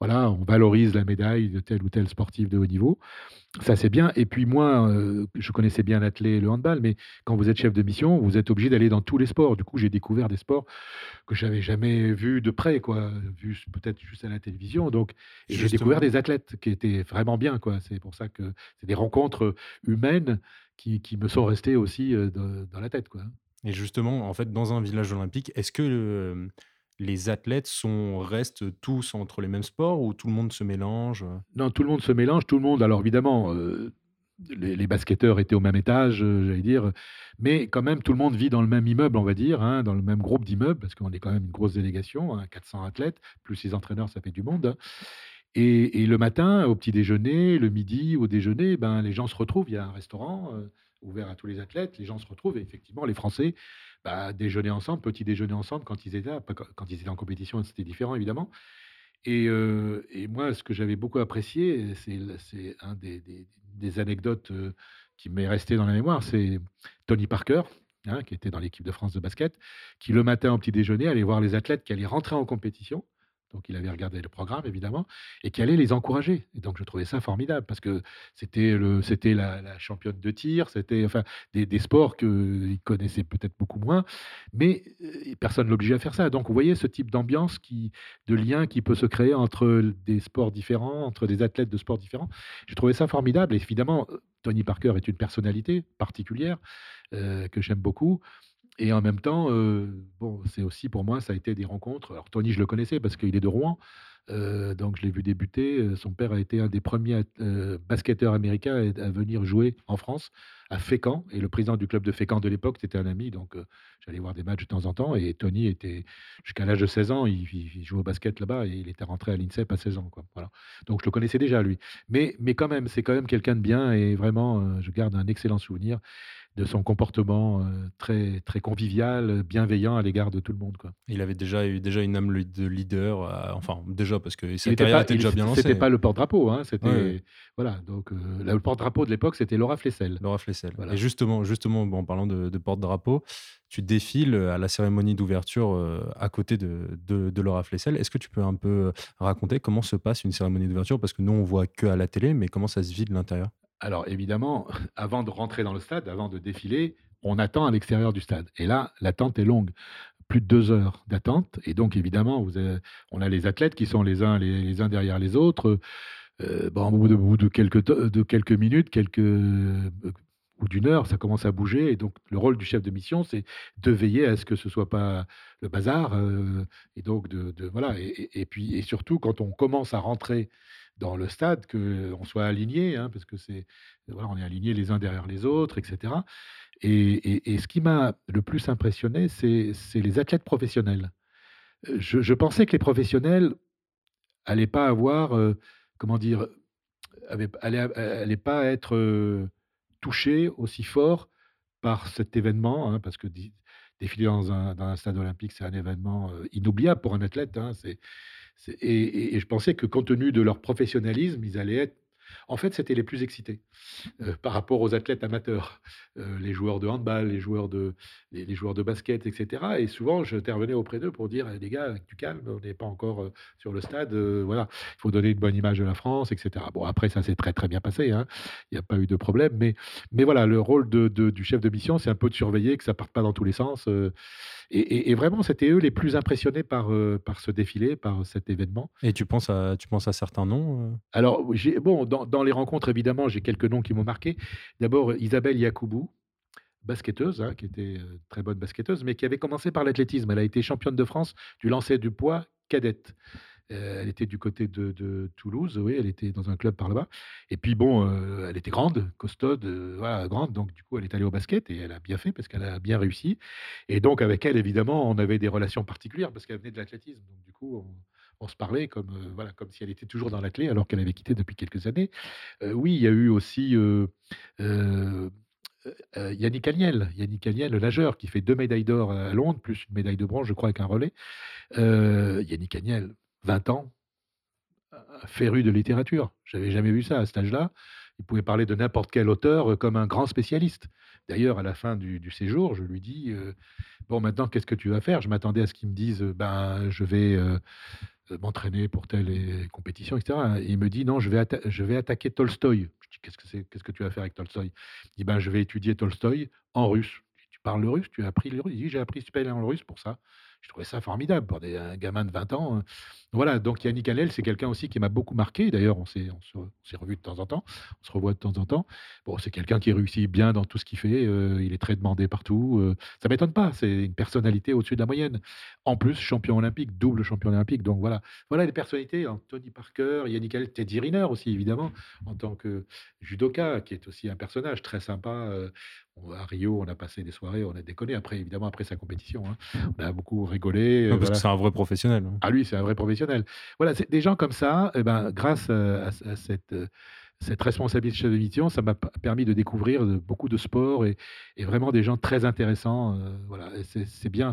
Voilà, on valorise la médaille de tel ou tel sportif de haut niveau. Ça, c'est bien. Et puis moi, je connaissais bien l'athlé et le handball, mais quand vous êtes chef de mission, vous êtes obligé d'aller dans tous les sports. Du coup, j'ai découvert des sports que j'avais jamais vus de près, quoi, vu peut-être juste à la télévision. Donc, j'ai découvert des athlètes qui étaient vraiment bien, quoi. C'est pour ça que c'est des rencontres humaines qui, qui, me sont restées aussi dans la tête, quoi. Et justement, en fait, dans un village olympique, est-ce que les athlètes sont restent tous entre les mêmes sports ou tout le monde se mélange? Non, tout le monde se mélange, tout le monde alors évidemment, heu, les basketteurs étaient au même étage, heu, j'allais dire, mais quand même tout le monde vit dans le même immeuble, on va dire, hein, dans le même groupe d'immeubles, parce qu'on est quand même une grosse délégation, hein, 400 athlètes, plus les entraîneurs, ça fait du monde, hein. Et le matin, au petit déjeuner, le midi, au déjeuner, ben, les gens se retrouvent. Il y a un restaurant, heu, ouvert à tous les athlètes. Les gens se retrouvent et effectivement, les Français, bah, déjeuner ensemble, petit déjeuner ensemble quand ils étaient quand ils étaient en compétition, c'était différent évidemment. Et heu et moi, ce que j'avais beaucoup apprécié, c'est un des des anecdotes, heu, qui m'est resté dans la mémoire, c'est Tony Parker, hein, qui était dans l'équipe de France de basket, qui le matin au petit déjeuner allait voir les athlètes qui allaient rentrer en compétition donc il avait regardé le programme évidemment et qui allait les encourager et donc je trouvais ça formidable parce que c'était la championne de tir, c'était enfin des des sports qu'il connaissait peut-être beaucoup moins, mais heu, personne ne l'obligeait à faire ça. Donc vous voyez ce type d'ambiance de lien qui peut se créer entre des sports différents, entre des athlètes de sports différents. J'ai trouvé ça formidable et évidemment, heu, Tony Parker est une personnalité particulière, que j'aime beaucoup et en même temps, heu, bon, c'est aussi pour moi, ça a été des rencontres. Alors Tony, je le connaissais parce qu'il est de Rouen, heu, donc je l'ai vu débuter, heu, son père a été un des premiers basketteurs américains à venir jouer en France, à Fécamp et le président du club de Fécamp de l'époque, c'était un ami donc j'allais voir des matchs de temps en temps et Tony était jusqu'à l'âge de 16 ans, il il jouait au basket là-bas et il était rentré à l'INSEP à 16 ans. Donc je le connaissais déjà lui. Mais mais quand même, c'est quand même quelqu'un de bien et vraiment, je garde un excellent souvenir de son comportement, heu, très très convivial, bienveillant à l'égard de tout le monde, quoi. Il avait déjà eu déjà une âme de leader, heu, enfin déjà parce que sa Il était carrière pas était il déjà bien lancée. c'était pas le porte-drapeau, hein, ouais. c'était voilà, donc heu, le porte-drapeau de l'époque, c'était Laura Flessel. Laura Flessel Voilà. et justement justement, en parlant de de porte-drapeau, tu défiles, à la cérémonie d'ouverture, à côté de de de Laura Flessel. Est-ce que tu peux un peu raconter comment se passe une cérémonie d'ouverture? Parce que nous, on voit qu'à la télé, mais comment ça se vit de l'intérieur? Alors évidemment, *laughs* avant de rentrer dans le stade, avant de défiler, on attend à l'extérieur du stade. Et là, l'attente est longue. Plus de 2 heures d'attente. Et donc évidemment, on a les athlètes qui sont les uns les uns derrière les autres, heu, bon, au bout de bout de quelques minutes, quelques, heu, ou d'1 heure, ça commence à bouger. Et donc le rôle du chef de mission, c'est de veiller à ce que ce soit pas le bazar, heu et donc de voilà. Et puis et surtout quand on commence à rentrer dans le stade, qu'on soit alignés, hein, parce que c'est voilà, on est alignés les uns derrière les autres et cetera et ce qui m'a le plus impressionné, c'est les athlètes professionnels. Heu, je pensais que les professionnels allaient pas avoir, heu, comment dire? Allaient pas être, touchés aussi fort par cet événement, hein, parce que défiler dans un stade olympique, c'est un événement, inoubliable pour un athlète, hein, et je pensais que compte tenu de leur professionnalisme, ils allaient être en fait, c'était les plus excités, heu, par rapport aux athlètes amateurs, heu, les joueurs de handball, les joueurs de les les joueurs de basket et cetera et souvent j'intervenais auprès d'eux pour dire: «Eh les gars, du calme, on n'est pas encore, heu, sur le stade, voilà, il faut donner une bonne image de la France et cetera». Bon après ça s'est très, très bien passé, hein, il y a pas eu de problème, mais mais voilà, le rôle de de du chef de mission, c'est un peu de surveiller que ça parte pas dans tous les sens, et et et vraiment, c'était eux les plus impressionnés par, par ce défilé, par cet événement. Et tu penses à tu penses à certains noms? Alors bon, dans dans les rencontres, évidemment, j'ai quelques noms qui m'ont marqué. D'abord, Isabelle Yacoubou, basketteuse, hein, qui était, heu, très bonne basketteuse, mais qui avait commencé par l'athlétisme. Elle a été championne de France du lancer du poids cadette. Heu, elle était du côté de Toulouse, oui, elle était dans un club par là-bas et puis bon, heu, elle était grande, costaude, voilà, grande, donc du coup, elle est allée au basket et elle a bien fait parce qu'elle a bien réussi et donc avec elle, évidemment, on avait des relations particulières parce qu'elle venait de l'athlétisme, donc du coup, on on se parlait comme, heu, voilà, comme si elle était toujours dans l'athlé alors qu'elle avait quitté depuis quelques années. Heu, oui, il y a eu aussi, heu, Yannick Agnel Yannick le nageur qui fait 2 médailles d'or à Londres, plus une médaille de bronze, je crois, avec un relais. Yannick Agnel, 20 ans, féru de littérature. J'avais jamais vu ça à cet âge-là. Il pouvait parler de n'importe quel auteur, comme un grand spécialiste. D'ailleurs, à la fin du séjour, je lui dis, «Bon, maintenant, qu'est-ce que tu vas faire?» je m'attendais à ce qu'il me dise, «Ben, je vais, m'entraîner pour telle compétition et cetera» et il me dit: «Non, je vais attaquer Tolstoï». Je dis: «Qu'est-ce que c'est? Qu'est-ce que tu vas faire avec Tolstoï?» il dit: «Ben, je vais étudier Tolstoï en russe». «Tu parles le russe? Tu as appris le russe?» il dit: «J'ai appris bien le russe pour ça». Je trouvais ça formidable pour un gamin de 20 ans. Voilà, donc Yannick Hallel, c'est quelqu'un aussi qui m'a beaucoup marqué. D'ailleurs, on s'est on revus de temps en temps, on se revoit de temps en temps. Bon, c'est quelqu'un qui réussit bien dans tout ce qu'il fait, heu, il est très demandé partout, heu, ça m'étonne pas, c'est une personnalité au-dessus de la moyenne. En plus, champion olympique, double champion olympique, donc voilà. Voilà les personnalités, hein, Tony Parker, Yannick Hallel, Teddy Riner aussi évidemment, en tant que judoka, qui est aussi un personnage très sympa, heu, à Rio, on a passé des soirées, on a déconné après évidemment après sa compétition, hein. On a beaucoup rigolé, heu, Ouais, parce que c'est un vrai professionnel, hein. Ah lui, c'est un vrai professionnel. Voilà, c'est des gens comme ça, et ben, grâce, heu, à à cette, heu, cette responsabilité de mission, ça m'a permis de découvrir, beaucoup de sports et et vraiment des gens très intéressants, voilà c'est bien.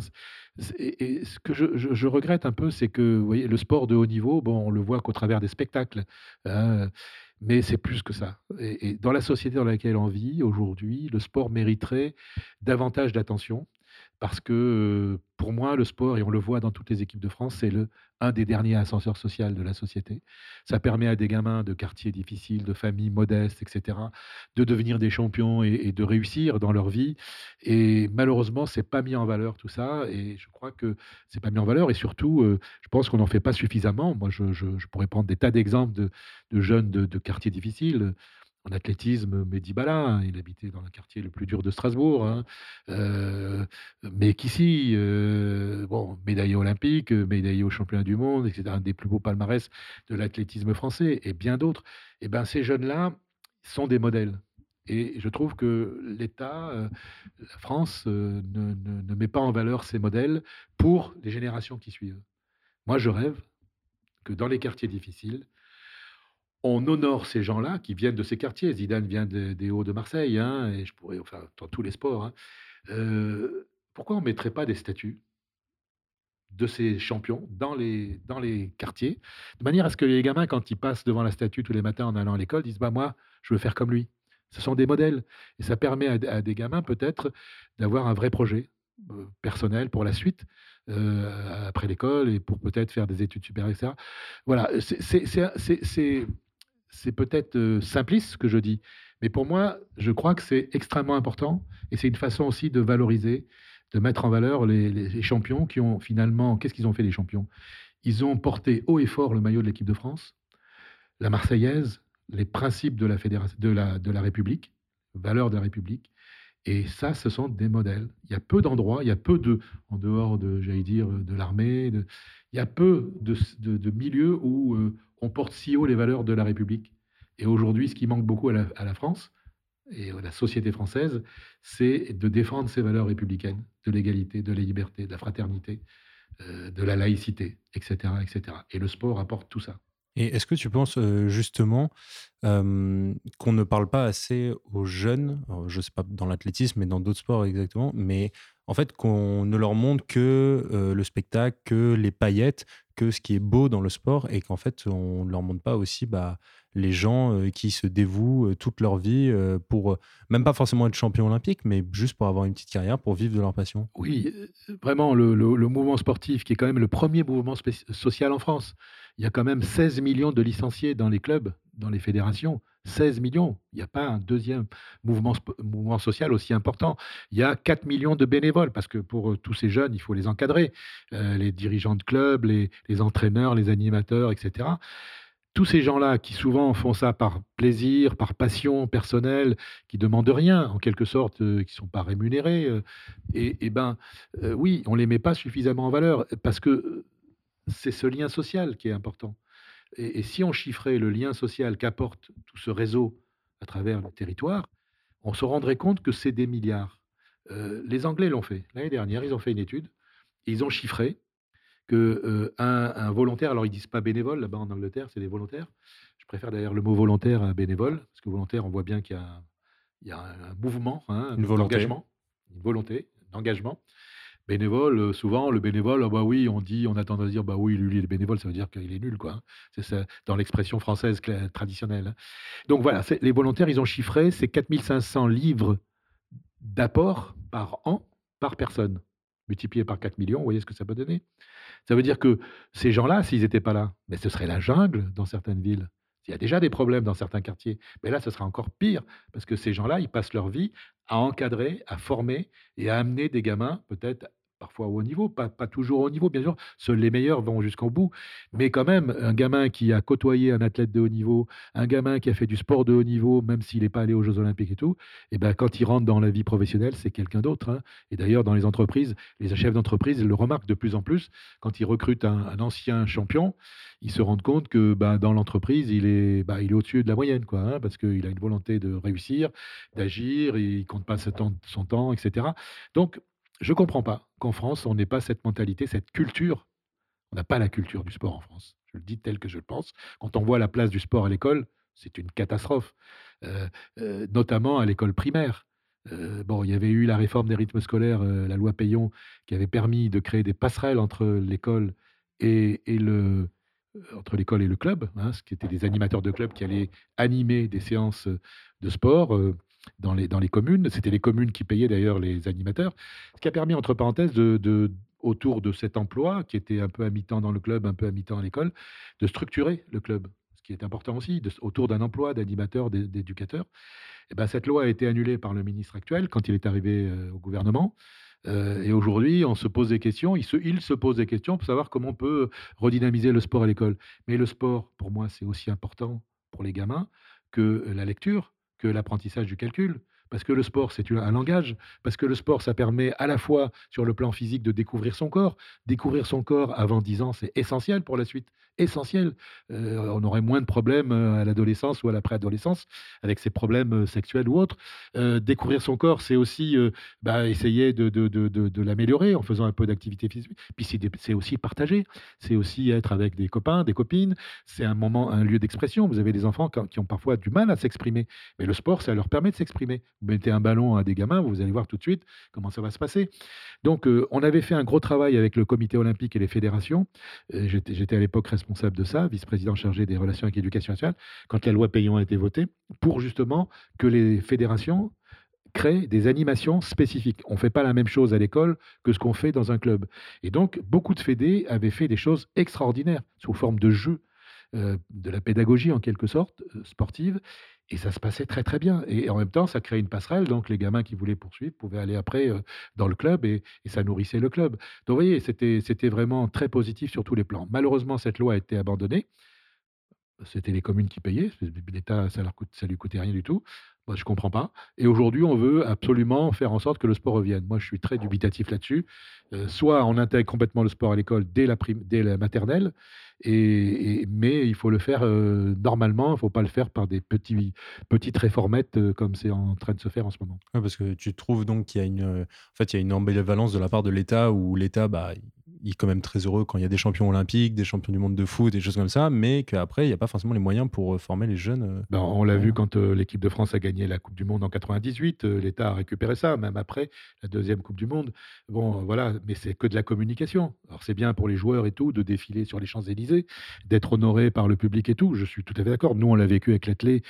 Et et ce que je je je regrette un peu, c'est que, vous voyez, le sport de haut niveau, bon, on le voit qu'au travers des spectacles, hein, mais c'est plus que ça. Et dans la société dans laquelle on vit aujourd'hui, le sport mériterait davantage d'attention parce que, pour moi, le sport et on le voit dans toutes les équipes de France, c'est un des derniers ascenseurs social de la société. Ça permet à des gamins de quartiers difficiles, de familles modestes et cetera, de devenir des champions et de réussir dans leur vie et malheureusement, c'est pas mis en valeur tout ça et je crois que c'est pas mis en valeur et surtout, je pense qu'on n'en fait pas suffisamment. Moi, je je je pourrais prendre des tas d'exemples de de jeunes de de quartiers difficiles. En athlétisme, Mehdi il habitait dans le quartier le plus dur de Strasbourg, hein. Heu, Mekhissi, heu, bon, médaillé olympique, médaillé aux championnats du monde et cetera, un des plus beaux palmarès de l'athlétisme français et bien d'autres. Et ben, ces jeunes-là sont des modèles et je trouve que l'État, heu, la France, ne ne met pas en valeur ces modèles pour les générations qui suivent. Moi, je rêve que dans les quartiers difficiles on honore ces gens-là qui viennent de ces quartiers. Zidane vient de des Hauts de Marseille, hein et je pourrais enfin, dans tous les sports, hein. Heu, pourquoi on mettrait pas des statues de ces champions dans les dans les quartiers? De manière à ce que les gamins, quand ils passent devant la statue tous les matins en allant à l'école, disent: «Bah, moi, je veux faire comme lui». Ce sont des modèles et ça permet à des gamins peut-être d'avoir un vrai projet, heu, personnel pour la suite, heu, après l'école et pour peut-être faire des études supérieures et cetera. Voilà, c'est c'est peut-être, heu, simpliste ce que je dis, mais pour moi, je crois que c'est extrêmement important et c'est une façon aussi de valoriser, de mettre en valeur les champions qui ont finalement qu'est-ce qu'ils ont fait les champions? Ils ont porté haut et fort le maillot de l'équipe de France, la Marseillaise, les principes de la fédérat de la de la République, valeurs de la République et ça, ce sont des modèles. Il y a peu d'endroits, il y a peu de en dehors de, j'allais dire, de l'armée, il y a peu de milieux où, heu, on porte si haut les valeurs de la République et aujourd'hui, ce qui manque beaucoup à la France et à la société française, c'est de défendre ces valeurs républicaines, de l'égalité, de la liberté, de la fraternité, heu, de la laïcité et cetera et cetera et le sport apporte tout ça. Et est-ce que tu penses, heu, justement, qu'on ne parle pas assez aux jeunes, je sais pas dans l'athlétisme, mais dans d'autres sports exactement, mais en fait qu'on ne leur montre que, heu, le spectacle, que les paillettes, que ce qui est beau dans le sport et qu'en fait on ne leur montre pas aussi, bah, les gens, heu, qui se dévouent, heu, toute leur vie, heu, pour, même pas forcément être champion olympique, mais juste pour avoir une petite carrière, pour vivre de leur passion? Oui, vraiment le le mouvement sportif qui est quand même le premier mouvement social en France. Il y a quand même 16 000 000 de licenciés dans les clubs, dans les fédérations. 16 000 000. Il y a pas un 2e mouvement social aussi important. Il y a 4 000 000 de bénévoles parce que pour, heu, tous ces jeunes, il faut les encadrer, heu, les dirigeants de clubs, les entraîneurs, les animateurs et cetera. Tous ces gens-là qui souvent font ça par plaisir, par passion personnelle, qui demandent rien en quelque sorte, heu, qui sont pas rémunérés, heu et ben, heu, oui, on les met pas suffisamment en valeur parce que, c'est ce lien social qui est important et et si on chiffrait le lien social qu'apporte tout ce réseau à travers le territoire, on se rendrait compte que c'est des milliards. Heu, les Anglais l'ont fait. L'année dernière, ils ont fait une étude. Ils ont chiffré que, heu, un un volontaire alors ils disent pas bénévole là-bas en Angleterre, c'est des volontaires. Je préfère d'ailleurs le mot volontaire à bénévole, parce que volontaire, on voit bien qu'il y a il y a un un mouvement, hein, Une volonté. d'engagement, une volonté d'engagement. Bénévole, heu, souvent le bénévole, ah bah oui, on dit on a tendance à dire: «Bah oui, il est bénévole, ça veut dire qu'il est nul, quoi», hein. C'est ça dans l'expression française traditionnelle, hein. Donc voilà, les volontaires, ils ont chiffré, c'est 4 500 livres d'apport par an, par personne. Multiplié par 4 000 000, vous voyez ce que ça peut donner? Ça veut dire que ces gens-là, s'ils étaient pas là, beh, ce serait la jungle dans certaines villes. Il y a déjà des problèmes dans certains quartiers, mais là, ce sera encore pire parce que ces gens-là, ils passent leur vie à encadrer, à former et à amener des gamins, peut-être parfois au haut niveau, pas, pas toujours au niveau, bien sûr. Seuls les meilleurs vont jusqu'au bout. Mais quand même, un gamin qui a côtoyé un athlète de haut niveau, un gamin qui a fait du sport de haut niveau, même s'il n'est pas allé aux Jeux Olympiques et tout, et eh ben, quand il rentre dans la vie professionnelle, c'est quelqu'un d'autre. hein. Et d'ailleurs, dans les entreprises, les chefs d'entreprise le remarquent de plus en plus. Quand ils recrutent un, ancien champion, ils se rendent compte que bah, dans l'entreprise, il est, bah, il est au-dessus de la moyenne, quoi, hein, parce qu'il a une volonté de réussir, d'agir, il compte pas son temps, son temps, etc. Donc, je ne comprends pas qu'en France, on n'ait pas cette mentalité, cette culture. On n'a pas la culture du sport en France. Je le dis tel que je le pense. Quand on voit la place du sport à l'école, c'est une catastrophe, euh, euh, notamment à l'école primaire. Euh, bon, il y avait eu la réforme des rythmes scolaires, la loi Payon, qui avait permis de créer des passerelles entre l'école et, le, entre l'école et le club, hein, ce qui étaient des animateurs de club qui allaient animer des séances de sport dans, les, dans les communes. C'était les communes qui payaient d'ailleurs les animateurs, ce qui a permis, entre parenthèses, de, de- autour de cet emploi, qui était un peu à mi-temps dans le club, un peu à mi-temps à l'école, de structurer le club, ce qui est important aussi, autour d'un emploi d'animateur, d'é- d'éducateur. Et ben, cette loi a été annulée par le ministre actuel quand il est arrivé euh, au gouvernement. Euh, et aujourd'hui, on se pose des questions, il se, il se pose des questions pour savoir comment on peut redynamiser le sport à l'école. Mais le sport, pour moi, c'est aussi important pour les gamins que la lecture, que l'apprentissage du calcul. Parce que le sport, c'est un langage. Parce que le sport, ça permet à la fois, sur le plan physique, de découvrir son corps. Découvrir son corps avant 10 ans, c'est essentiel pour la suite. Essentiel. Euh, on aurait moins de problèmes euh, à l'adolescence ou à la préadolescence avec ses problèmes euh, sexuels ou autres. Découvrir son corps, c'est aussi bah, essayer de, de, l'améliorer en faisant un peu d'activité physique. Puis c'est aussi partager, c'est aussi être avec des copains, des copines. C'est un moment, un lieu d'expression. Vous avez des enfants qui ont parfois du mal à s'exprimer, mais le sport, ça leur permet de s'exprimer. Vous mettez un ballon à des gamins, vous allez voir tout de suite comment ça va se passer. Donc, euh, on avait fait un gros travail avec le comité olympique et les fédérations. Euh, J'étais à l'époque responsable de ça, vice-président chargé des relations avec l'éducation nationale, quand la loi Payon a été votée, pour justement que les fédérations créent des animations spécifiques. On ne fait pas la même chose à l'école que ce qu'on fait dans un club. Et donc, beaucoup de fédés avaient fait des choses extraordinaires sous forme de jeux, euh, de la pédagogie en quelque sorte, sportive. Et ça se passait très très bien. Et en même temps, ça créait une passerelle. Donc, les gamins qui voulaient poursuivre pouvaient aller après dans le club et, ça nourrissait le club. Donc, vous voyez, c'était vraiment très positif sur tous les plans. Malheureusement, cette loi a été abandonnée. C'était les communes qui payaient. L'État, ça ça lui coûtait rien du tout. Moi, je comprends pas. Et aujourd'hui, on veut absolument faire en sorte que le sport revienne. Moi, je suis très dubitatif là-dessus. Euh, soit on intègre complètement le sport à l'école dès la, prim- dès la maternelle, et, et- mais il faut le faire euh, normalement. Il ne faut pas le faire par des petits, petites réformettes euh, comme c'est en train de se faire en ce moment. Ouais, parce que tu trouves donc qu'il y a une, en fait, il y a une ambivalence de la part de l'État où l'État, bah, il est quand même très heureux quand il y a des champions olympiques, des champions du monde de foot, des choses comme ça, mais qu'après, il n'y a pas forcément les moyens pour euh, former les jeunes. euh. Ben, on l'a Ouais. vu quand euh, l'équipe de France a gagné la Coupe du Monde en 98. euh, L'État a récupéré ça, même après la deuxième Coupe du Monde. Bon, euh, voilà, mais c'est que de la communication. Alors c'est bien pour les joueurs et tout de défiler sur les Champs-Élysées, d'être honoré par le public et tout. Je suis tout à fait d'accord. Nous, on l'a vécu avec l'athlé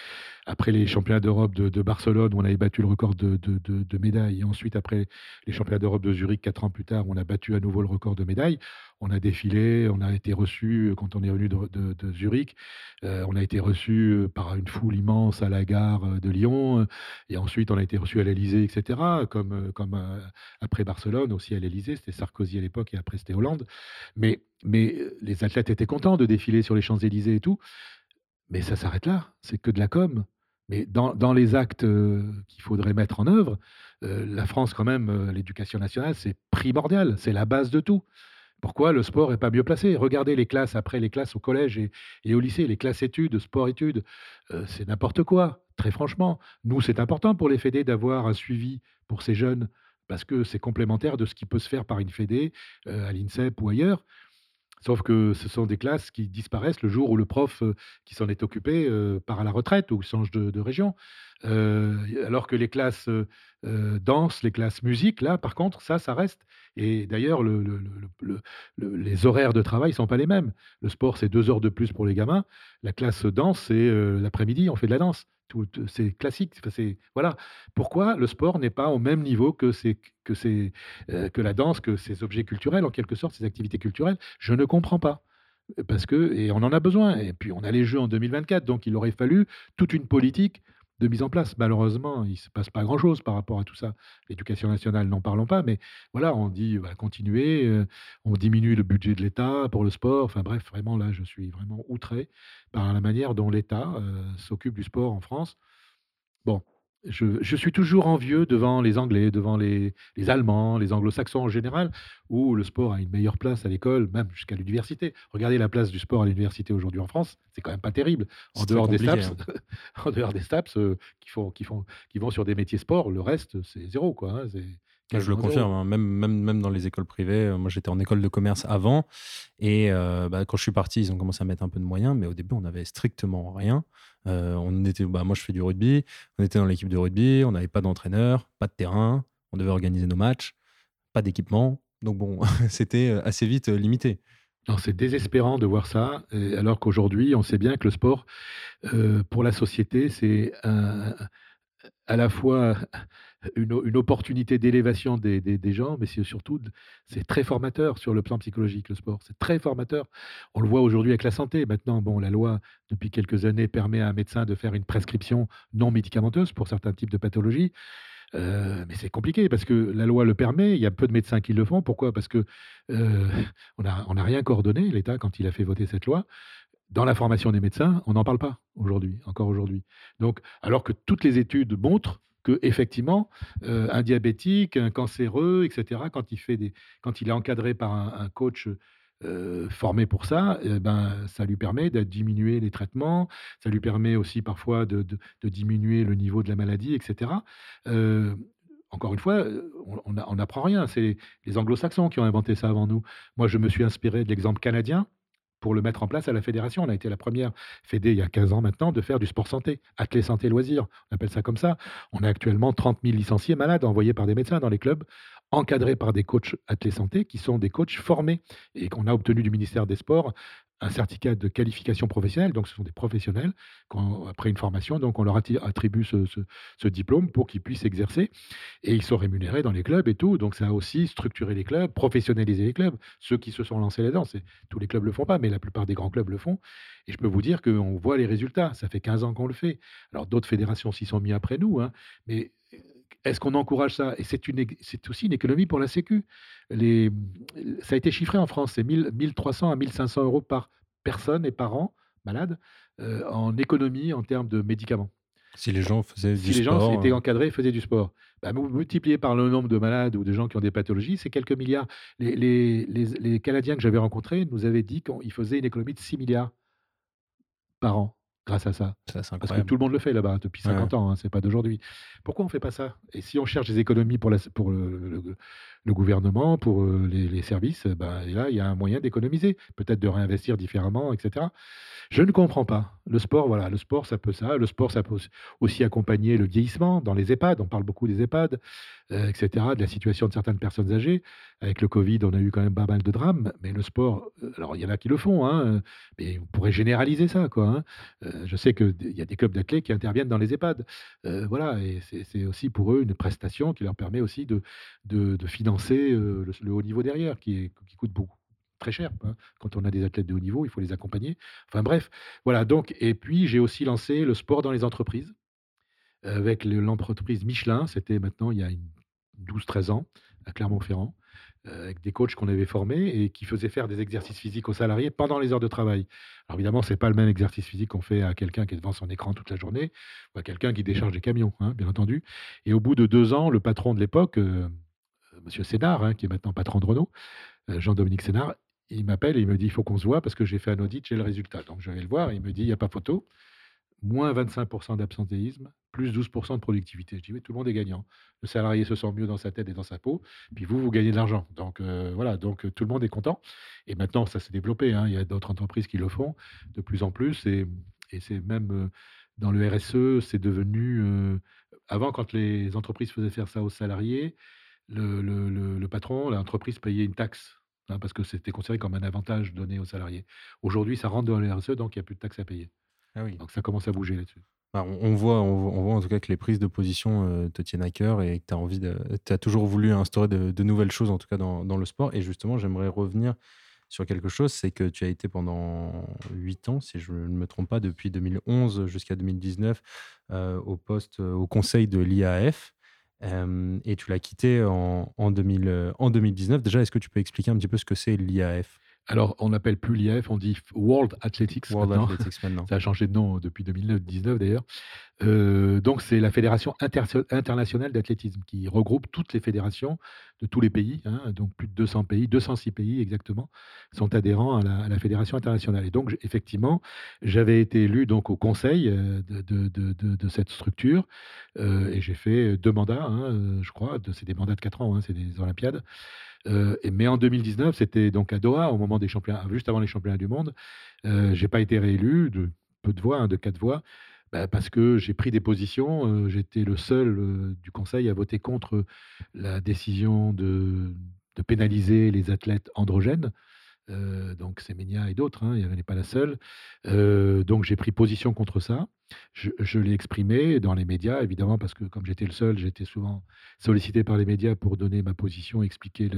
après les championnats d'Europe de, de Barcelone, où on avait battu le record de- de médailles. Et ensuite, après les championnats d'Europe de Zurich, quatre ans plus tard, on a battu à nouveau le record de médailles. On a défilé, on a été reçu euh, quand on est revenu de, Zurich. Euh, on a été reçu euh, par une foule immense à la gare de Lyon. Et ensuite, on a été reçu à l'Elysée, etc. Comme, après Barcelone, aussi à l'Elysée. C'était Sarkozy à l'époque et après, c'était Hollande. Mais, mais les athlètes étaient contents de défiler sur les Champs-Élysées et tout. Mais ça s'arrête là. C'est que de la com. Mais dans, les actes euh, qu'il faudrait mettre en œuvre, euh, la France, quand même, euh, l'éducation nationale, c'est primordial. C'est la base de tout. Pourquoi le sport n'est pas mieux placé? Regardez les classes après les classes au collège et, au lycée, les classes études, sport-études, c'est n'importe quoi, très franchement. Nous, c'est important pour les fédés d'avoir un suivi pour ces jeunes parce que c'est complémentaire de ce qui peut se faire par une fédé à l'INSEP ou ailleurs. Sauf que ce sont des classes qui disparaissent le jour où le prof qui s'en est occupé part à la retraite ou change de, région. Alors que les classes euh, danse, les classes musique, là, par contre, ça, ça reste. Et d'ailleurs, le- le- le- le- le- les horaires de travail ne sont pas les mêmes. Le sport, c'est deux heures de plus pour les gamins. La classe danse, c'est l'après-midi, on fait de la danse. C'est classique. C'est- voilà. Pourquoi le sport n'est pas au même niveau que, ces- que, ces, euh, que la danse, que ces objets culturels, en quelque sorte, ces activités culturelles? Je ne comprends pas. Parce que, et on en a besoin. Et puis, on a les Jeux en 2024, donc il aurait fallu toute une politique de mise en place. Malheureusement, il ne se passe pas grand-chose par rapport à tout ça. L'éducation nationale, n'en parlons pas, mais voilà, on dit va continuer, euh, on diminue le budget de l'État pour le sport. Enfin bref, vraiment là, je suis vraiment outré par la manière dont l'État euh, s'occupe du sport en France. Bon, je, suis toujours envieux devant les Anglais, devant les, Allemands, les Anglo-Saxons en général, où le sport a une meilleure place à l'école, même jusqu'à l'université. Regardez la place du sport à l'université aujourd'hui en France, c'est quand même pas terrible. En dehors, des STAPS, hein. *laughs* en dehors des STAPS, euh, qui, font, qui, font, qui vont sur des métiers sport, le reste, c'est zéro. Quoi, hein, je le confirme, hein. même, même, même dans les écoles privées. Euh, moi, j'étais en école de commerce avant. Et euh, bah, quand je suis parti, ils ont commencé à mettre un peu de moyens. Mais au début, on n'avait strictement rien. Euh, on était, bah, moi, je fais du rugby. On était dans l'équipe de rugby. On n'avait pas d'entraîneur, pas de terrain. On devait organiser nos matchs. Pas d'équipement. Donc, bon, *laughs* c'était assez vite limité. C'est désespérant de voir ça, alors qu'aujourd'hui, on sait bien que le sport, pour la société, c'est à la fois une, opportunité d'élévation des, gens, mais c'est surtout, c'est très formateur sur le plan psychologique, le sport. C'est très formateur. On le voit aujourd'hui avec la santé. Maintenant, bon, la loi, depuis quelques années, permet à un médecin de faire une prescription non médicamenteuse pour certains types de pathologies. Mais c'est compliqué parce que la loi le permet, il y a peu de médecins qui le font. Pourquoi? Parce que on n'a rien coordonné, l'État, quand il a fait voter cette loi. Dans la formation des médecins, on n'en parle pas aujourd'hui, encore aujourd'hui. Donc, alors que toutes les études montrent que effectivement, euh, un diabétique, un cancéreux, etc., quand il, fait des, quand il est encadré par un, coach euh, formé pour ça, eh ben, ça lui permet de diminuer les traitements, ça lui permet aussi parfois de, diminuer le niveau de la maladie, etc. Euh, encore une fois, on n'apprend rien. C'est les anglo-saxons qui ont inventé ça avant nous. Moi, je me suis inspiré de l'exemple canadien pour le mettre en place à la fédération. On a été la première fédé il y a 15 ans maintenant de faire du sport santé, athlé santé loisirs, on appelle ça comme ça. On a actuellement 30 000 licenciés malades envoyés par des médecins dans les clubs encadrés par des coachs athlètes santé qui sont des coachs formés et qu'on a obtenu du ministère des Sports un certificat de qualification professionnelle. Donc, ce sont des professionnels après une formation. Donc, on leur attribue ce, diplôme pour qu'ils puissent exercer et ils sont rémunérés dans les clubs et tout. Donc, ça a aussi structuré les clubs, professionnalisé les clubs. Ceux qui se sont lancés là-dedans, tous les clubs ne le font pas, mais la plupart des grands clubs le font. Et je peux vous dire qu'on voit les résultats. Ça fait 15 ans qu'on le fait. Alors, d'autres fédérations s'y sont mis après nous, hein, mais est-ce qu'on encourage ça? Et c'est aussi une économie pour la Sécu. Les, ça a été chiffré en France, c'est 1300 à 1500 euros par personne et par an malade euh, en économie en termes de médicaments. Si les gens faisaient du sport. Si les gens étaient euh. encadrés, faisaient du sport. Bah, multiplié par le nombre de malades ou de gens qui ont des pathologies, c'est quelques milliards. Les, les, les Canadiens que j'avais rencontrés nous avaient dit qu'ils faisaient une économie de 6 milliards par an grâce à ça. Parce que tout le monde le fait là-bas depuis 50 ans, hein, c'est pas d'aujourd'hui. Pourquoi on fait pas ça? Et si on cherche des économies pour, la, pour le, le, gouvernement, pour euh, les, services, ben, là, il y a un moyen d'économiser, peut-être de réinvestir différemment, etc. Je ne comprends pas. Le sport, voilà, le sport, ça peut ça. Le sport, ça peut aussi accompagner le vieillissement dans les EHPAD. On parle beaucoup des EHPAD, euh, etc., de la situation de certaines personnes âgées. Avec le Covid, on a eu quand même pas mal de drames. Mais le sport, alors il y en a qui le font, hein, mais on pourrait généraliser ça, quoi. Hein. Je sais qu'il y a des clubs d'athlètes qui interviennent dans les EHPAD. voilà, et c'est aussi pour eux une prestation qui leur permet aussi de, de, financer le, haut niveau derrière, qui, coûte beaucoup très cher. Hein. Quand on a des athlètes de haut niveau, il faut les accompagner. Enfin bref, voilà. Donc, et puis j'ai aussi lancé le sport dans les entreprises avec l'entreprise Michelin. C'était maintenant il y a 12-13 ans à Clermont-Ferrand, avec des coachs qu'on avait formés et qui faisaient faire des exercices physiques aux salariés pendant les heures de travail. Alors évidemment, c'est pas le même exercice physique qu'on fait à quelqu'un qui est devant son écran toute la journée ou à quelqu'un qui décharge des camions, hein, bien entendu. Et au bout de deux ans, le patron de l'époque, euh, Monsieur Sénard, hein, qui est maintenant patron de Renault, euh, Jean-Dominique Sénard, il m'appelle et il me dit: «Il faut qu'on se voit parce que j'ai fait un audit, j'ai le résultat». Donc je vais le voir, il me dit: «Il n'y a pas photo. Moins 25% d'absentéisme, plus 12% de productivité». Je dis: «Oui, tout le monde est gagnant. Le salarié se sent mieux dans sa tête et dans sa peau, puis vous, vous gagnez de l'argent». Donc euh, voilà, donc tout le monde est content et maintenant ça s'est développé, hein. Il y a d'autres entreprises qui le font de plus en plus et et c'est même, euh, dans le RSE, c'est devenu, avant quand les entreprises faisaient faire ça aux salariés, le le le le patron, l'entreprise payait une taxe Hein, parce que c'était considéré comme un avantage donné aux salariés. Aujourd'hui, ça rentre dans le RSE, donc il n'y a plus de taxes à payer. Ah oui. Donc ça commence à bouger là-dessus. Bah, on, voit, on, voit en tout cas que les prises de position euh, te tiennent à cœur et que tu as envie de. Tu as toujours voulu instaurer de, nouvelles choses, en tout cas dans, dans le sport. Et justement, j'aimerais revenir sur quelque chose, c'est que tu as été pendant 8 ans, si je ne me trompe pas, depuis 2011 jusqu'à 2019, au poste, au conseil de l'IAF. Et tu l'as quitté en, en, 2000, en 2019. Déjà, est-ce que tu peux expliquer un petit peu ce que c'est l'IAF alors, on n'appelle plus l'IAF, on dit World Athletics World maintenant. Athletics maintenant. Ça a changé de nom depuis 2019 d'ailleurs. Euh, donc, c'est la Fédération internationale d'athlétisme qui regroupe toutes les fédérations de tous les pays. hein, donc, plus de 200 pays, 206 pays exactement, sont adhérents à la, à la Fédération internationale. Et donc, effectivement, j'avais été élu donc au conseil euh, de, de- de- de- de cette structure euh, et j'ai fait deux mandats, hein, euh, je crois. C'est des mandats de 4 ans, hein, c'est des Olympiades. Euh, mais en 2019, c'était donc à Doha, au moment des championnats, juste avant les championnats du monde. Euh, j'ai pas été réélu de peu de voix, hein, de quatre voix, bah, parce que j'ai pris des positions. euh, J'étais le seul euh, du Conseil à voter contre la décision de, pénaliser les athlètes androgènes. Donc Semenya et d'autres, hein, elle n'est pas la seule. Donc j'ai pris position contre ça. Je, l'ai exprimé dans les médias, évidemment, parce que comme j'étais le seul, j'étais souvent sollicité par les médias pour donner ma position, expliquer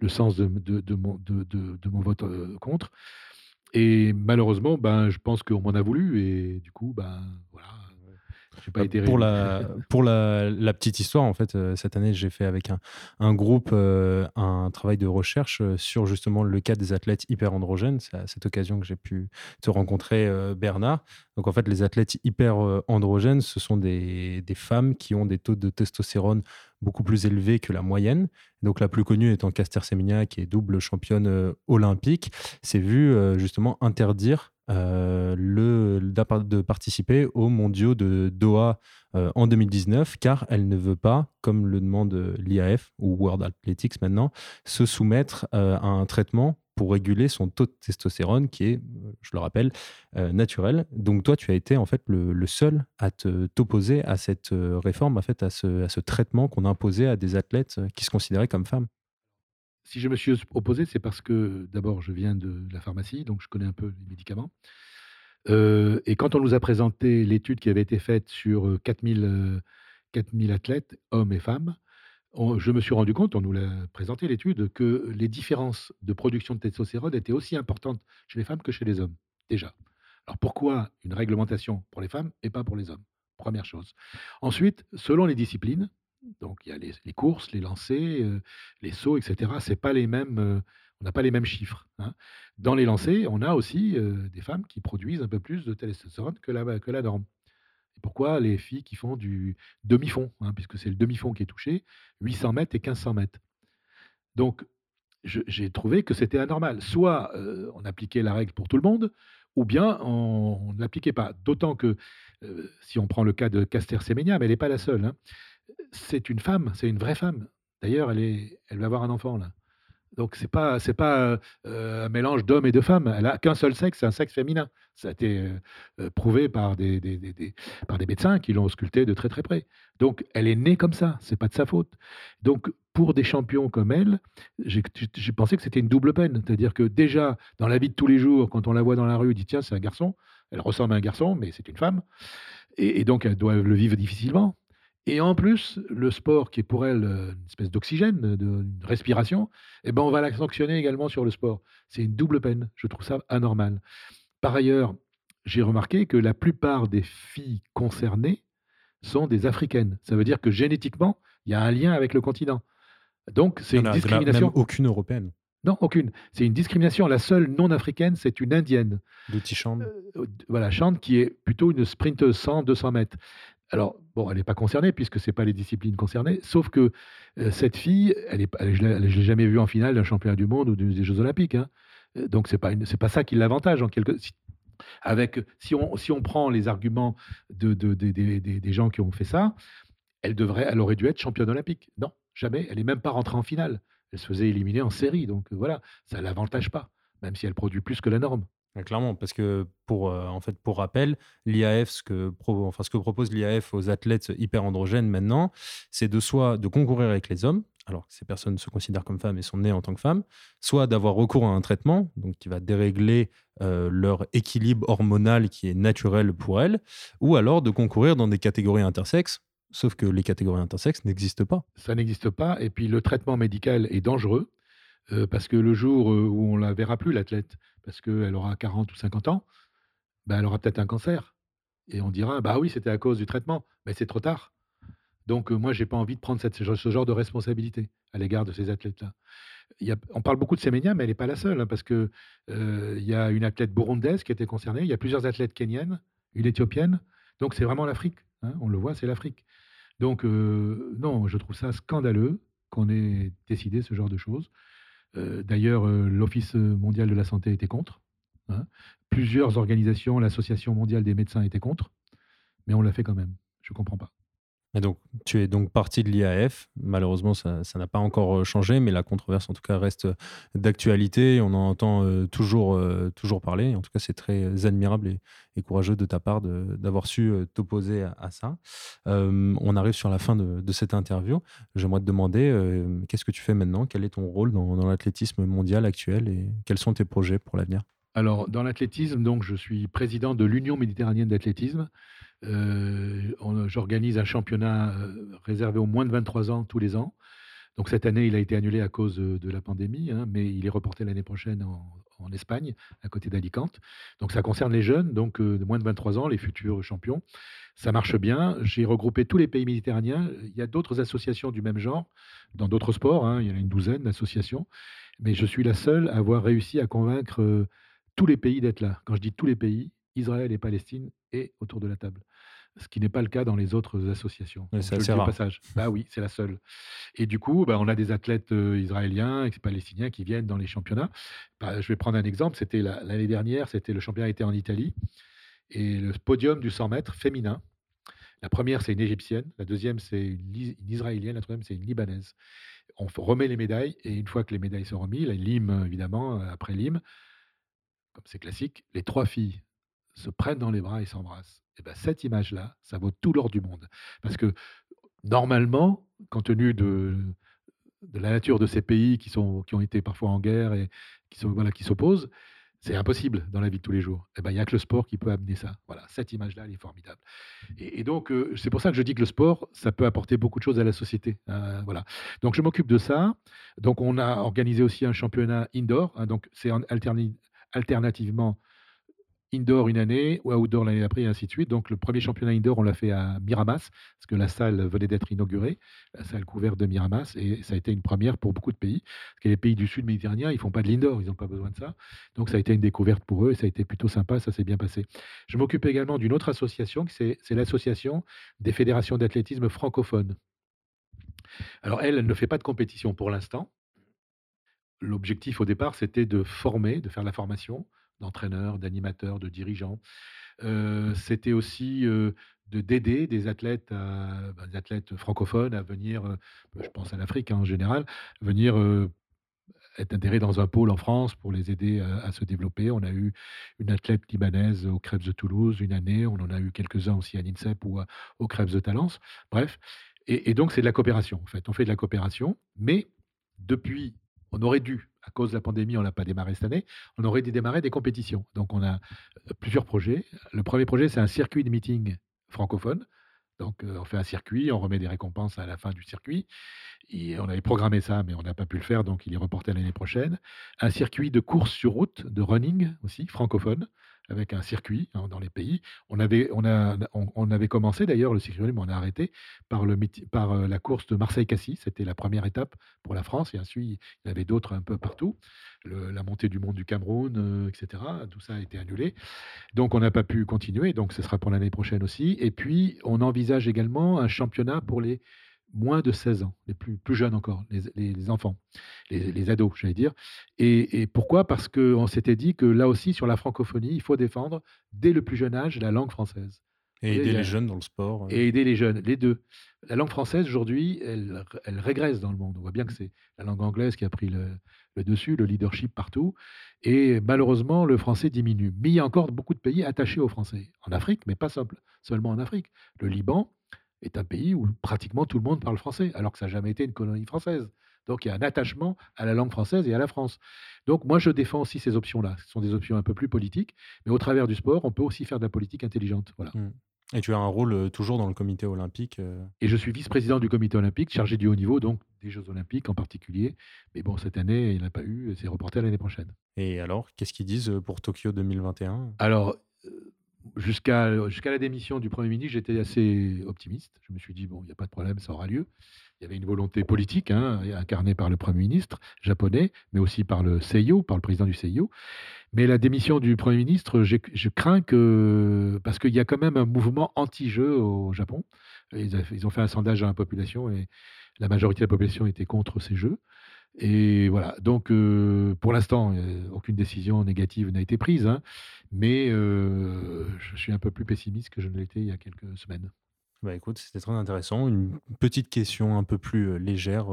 le, sens de, mon, vote euh, contre. Et malheureusement, ben, je pense qu'on m'en a voulu et du coup, ben, voilà, pas été pour la, *laughs* pour la, la petite histoire, en fait, euh, cette année, j'ai fait avec un, un groupe euh, un travail de recherche euh, sur justement le cas des athlètes hyper androgènes. C'est à cette occasion que j'ai pu te rencontrer, euh, Bernard. Donc, en fait, les athlètes hyper euh, androgènes, ce sont des, des femmes qui ont des taux de testostérone beaucoup plus élevés que la moyenne. Donc, la plus connue étant Caster Semenya, qui est double championne euh, olympique, s'est vue euh, justement interdire euh, le, de participer aux mondiaux de Doha euh, en 2019, car elle ne veut pas, comme le demande euh, l'IAF ou World Athletics maintenant, se soumettre à un traitement pour réguler son taux de testostérone qui est, je le rappelle, naturel. Donc toi, tu as été en fait le, seul à t'opposer à cette réforme, en fait, à ce, à ce traitement qu'on imposait à des athlètes qui se considéraient comme femmes. Si je me suis opposé, c'est parce que d'abord, je viens de la pharmacie, donc je connais un peu les médicaments. Euh, et quand on nous a présenté l'étude qui avait été faite sur euh, 4000, euh, 4000 athlètes, hommes et femmes, je me suis rendu compte, on nous l'a présenté l'étude, que les différences de production de testostérone étaient aussi importantes chez les femmes que chez les hommes, déjà. Alors pourquoi une réglementation pour les femmes et pas pour les hommes? Première chose. Ensuite, selon les disciplines, donc il y a les, les courses, les lancers, euh, les sauts, etc. C'est pas les mêmes, euh, on n'a pas les mêmes chiffres. hein. Dans les lancers, on a aussi euh, des femmes qui produisent un peu plus de testostérone que la, que la norme. Et pourquoi les filles qui font du demi-fond, hein, puisque c'est le demi-fond qui est touché, 800 mètres et 1500 mètres. Donc, j'ai trouvé que c'était anormal. Soit on appliquait la règle pour tout le monde, ou bien on ne l'appliquait pas. D'autant que, si on prend le cas de Caster Semenya, mais elle n'est pas la seule, hein, c'est une femme, c'est une vraie femme. D'ailleurs, elle, elle va avoir un enfant là. Donc c'est pas c'est pas euh, un mélange d'hommes et de femmes. Elle a qu'un seul sexe, c'est un sexe féminin. Ça a été euh, euh, prouvé par des, des- des- par des médecins qui l'ont ausculté de très très près. Donc elle est née comme ça, c'est pas de sa faute. Donc pour des champions comme elle, j'ai pensé que c'était une double peine. C'est-à-dire que déjà dans la vie de tous les jours, quand on la voit dans la rue, on dit tiens c'est un garçon. Elle ressemble à un garçon, mais c'est une femme. Et, et donc, elles doivent le vivre difficilement. Et en plus, le sport, qui est pour elles euh, une espèce d'oxygène, de, de respiration, eh ben, on va la sanctionner également sur le sport. C'est une double peine. Je trouve ça anormal. Par ailleurs, j'ai remarqué que la plupart des filles concernées sont des africaines. Ça veut dire que génétiquement, il y a un lien avec le continent. Donc, c'est y une a- discrimination. Même aucune européenne. Non, aucune. C'est une discrimination. La seule non africaine, c'est une indienne. D'outils Chand. Euh, voilà, Chante qui est plutôt une sprinteuse 100-200 mètres. Alors, bon, elle n'est pas concernée puisque ce n'est pas les disciplines concernées, sauf que euh, cette fille, elle est, je ne l'ai jamais vue en finale d'un championnat du monde ou des, Jeux Olympiques. hein. Euh, Donc, ce n'est pas, pas ça qui l'avantage. Si, avec, si, on, prend les arguments de, de- de- des- gens qui ont fait ça, elle, elle aurait dû être championne olympique. Non, jamais. Elle n'est même pas rentrée en finale. Elle se faisait éliminer en série. Donc, euh, voilà, ça ne l'avantage pas, même si elle produit plus que la norme. Clairement, parce que pour, euh, en fait, pour rappel, l'IAF, ce que propose l'IAF aux athlètes hyper androgènes maintenant, c'est de soit de concourir avec les hommes, alors que ces personnes se considèrent comme femmes et sont nées en tant que femmes, soit d'avoir recours à un traitement, donc qui va dérégler euh, leur équilibre hormonal qui est naturel pour elles, ou alors de concourir dans des catégories intersexes, sauf que les catégories intersexes n'existent pas. Ça n'existe pas. Et puis, le traitement médical est dangereux. Parce que le jour où on la verra plus, l'athlète, parce qu'elle aura 40 ou 50 ans, bah, elle aura peut-être un cancer. Et on dira, bah oui, c'était à cause du traitement. Mais c'est trop tard. Donc, moi, j'ai pas envie de prendre ce genre de responsabilité à l'égard de ces athlètes-là. On parle beaucoup de Semenya, mais elle n'est pas la seule, hein, parce que euh, il y a une athlète burundaise qui été concernée, il y a plusieurs athlètes kenyennes, une éthiopienne. Donc, c'est vraiment l'Afrique. hein, on le voit, c'est l'Afrique. Donc, non, je trouve ça scandaleux qu'on ait décidé ce genre de choses. Euh, D'ailleurs, euh, l'Office mondial de la santé était contre. hein. Plusieurs organisations, l'Association mondiale des médecins était contre, mais on l'a fait quand même. Je ne comprends pas. Et donc, tu es donc parti de l'IAF. Malheureusement, ça n'a pas encore euh, changé, mais la controverse, en tout cas, reste euh, d'actualité. On en entend euh, toujours, toujours parler. En tout cas, c'est très admirable et, courageux de ta part d'avoir su t'opposer à, ça. On arrive sur la fin de, cette interview. J'aimerais te demander, qu'est-ce que tu fais maintenant? Quel est ton rôle dans, dans l'athlétisme mondial actuel et quels sont tes projets pour l'avenir? Alors, dans l'athlétisme, donc, je suis président de l'Union méditerranéenne d'athlétisme. Euh, J'organise un championnat euh, réservé aux moins de 23 ans tous les ans. Donc cette année, il a été annulé à cause euh, de la pandémie, hein, mais il est reporté l'année prochaine en, Espagne, à côté d'Alicante. Donc ça concerne les jeunes, donc de moins de 23 ans, les futurs champions. Ça marche bien. J'ai regroupé tous les pays méditerranéens. Il y a d'autres associations du même genre, dans d'autres sports. hein, il y en a une douzaine d'associations. Mais je suis la seule à avoir réussi à convaincre tous les pays d'être là. Quand je dis tous les pays, Israël et Palestine est autour de la table. Ce qui n'est pas le cas dans les autres associations. C'est assez rare. passage. Bah oui, c'est la seule. *laughs* Et du coup, bah, on a des athlètes euh, israéliens et palestiniens qui viennent dans les championnats. Bah, je vais prendre un exemple. C'était la- l'année dernière, c'était le championnat était en Italie et le podium du 100 mètres féminin. La première, c'est une égyptienne. La deuxième, c'est une, israélienne. La troisième, c'est une libanaise. On remet les médailles et une fois que les médailles sont remises, la lime évidemment euh, après lime, comme c'est classique, les trois filles se prennent dans les bras et s'embrassent. Et ben cette image-là, ça vaut tout l'or du monde. Parce que normalement, compte tenu de, la nature de ces pays qui, sont, qui ont été parfois en guerre et qui sont- voilà, qui s'opposent, c'est impossible dans la vie de tous les jours. Et ben, il n'y a que le sport qui peut amener ça. Voilà, cette image-là, elle est formidable. Et, donc, euh, c'est pour ça que je dis que le sport, ça peut apporter beaucoup de choses à la société. Euh, voilà. Donc, je m'occupe de ça. Donc, on a organisé aussi un championnat indoor. hein, donc, c'est alternativement indoor une année, ou outdoor l'année d'après, et ainsi de suite. Donc, le premier championnat indoor, on l'a fait à Miramas, parce que la salle venait d'être inaugurée, la salle couverte de Miramas, et ça a été une première pour beaucoup de pays, parce que les pays du sud méditerranéen, ils font pas de l'indoor, ils n'ont pas besoin de ça. Donc, ça a été une découverte pour eux, et ça a été plutôt sympa, ça s'est bien passé. Je m'occupe également d'une autre association, c'est l'association des fédérations d'athlétisme francophones. Alors, elle, elle ne fait pas de compétition pour l'instant. L'objectif au départ, c'était de former, de faire la formation d'entraîneurs, d'animateurs, de dirigeants. Heu, c'était aussi, de d'aider des athlètes à bah, des athlètes francophones à venir, heu, je pense à l'Afrique, hein, en général, venir, être intégrés dans un pôle en France pour les aider à à se développer. On a eu une athlète libanaise au Krebs de Toulouse une année, on en a eu quelques-uns aussi à l'INSEP ou à au Krebs de Talence. Bref et et donc c'est de la coopération, en fait. On fait de la coopération, mais depuis on aurait dû, à cause de la pandémie, on l'a pas démarré cette année, on aurait dû démarrer des compétitions. Donc on a, heu, plusieurs projets. Le premier projet, c'est un circuit de meeting francophone. Donc, heu, on fait un circuit, on remet des récompenses à la fin du circuit et on avait programmé ça, mais on n'a pas pu le faire, donc il est reporté à l'année prochaine. Un circuit de course sur route, de running aussi, francophone, avec un circuit hein, dans les pays. On avait, on a, on, avait commencé d'ailleurs le circuit, mais on a arrêté par, le, par euh, la course de Marseille-Cassis. C'était la première étape pour la France, et ensuite il y avait d'autres un peu partout. La montée du monde du Cameroun, euh, etc. Tout ça a été annulé. Donc on n'a pas pu continuer, donc ce sera pour l'année prochaine aussi. Et puis on envisage également un championnat pour les moins de 16 ans, les plus, plus jeunes encore, les, les- les enfants, les, les ados, j'allais dire. Et, et pourquoi? Parce qu'on s'était dit que là aussi, sur la francophonie, il faut défendre dès le plus jeune âge la langue française. Et aider les jeunes dans le sport. Et aider les jeunes, les deux. La langue française, aujourd'hui, elle, elle régresse dans le monde. On voit bien que c'est la langue anglaise qui a pris le, le dessus, le leadership partout. Et malheureusement, le français diminue. Mais il y a encore beaucoup de pays attachés au français. En Afrique, mais pas simple, seulement en Afrique. Le Liban est un pays où pratiquement tout le monde parle français, alors que ça n'a jamais été une colonie française. Donc il y a un attachement à la langue française et à la France. Donc moi, je défends aussi ces options-là. Ce sont des options un peu plus politiques, mais au travers du sport, on peut aussi faire de la politique intelligente. Voilà. Mm. Et tu as un rôle euh, toujours dans le comité olympique. euh, Et je suis vice-président du comité olympique, chargé du haut niveau, donc des Jeux olympiques en particulier. Mais bon, cette année, il n'y en a pas eu, c'est reporté à l'année prochaine. Et alors, qu'est-ce qu'ils disent euh, pour Tokyo 2021 Alors, jusqu'à la démission du Premier ministre, j'étais assez optimiste. Je me suis dit, bon, il n'y a pas de problème, ça aura lieu. Il y avait une volonté politique, hein, incarnée par le Premier ministre japonais, mais aussi par le Seiyo, par le président du Seiyo. Mais la démission du Premier ministre, je crains que... Parce qu'il y a quand même un mouvement anti-jeu au Japon. Ils, ils ont fait un sondage dans la population et la majorité de la population était contre ces jeux. Et voilà, donc euh, pour l'instant, euh, aucune décision négative n'a été prise, hein, mais euh, je suis un peu plus pessimiste que je ne l'étais il y a quelques semaines. Bah écoute, c'était très intéressant. Une petite question un peu plus euh, légère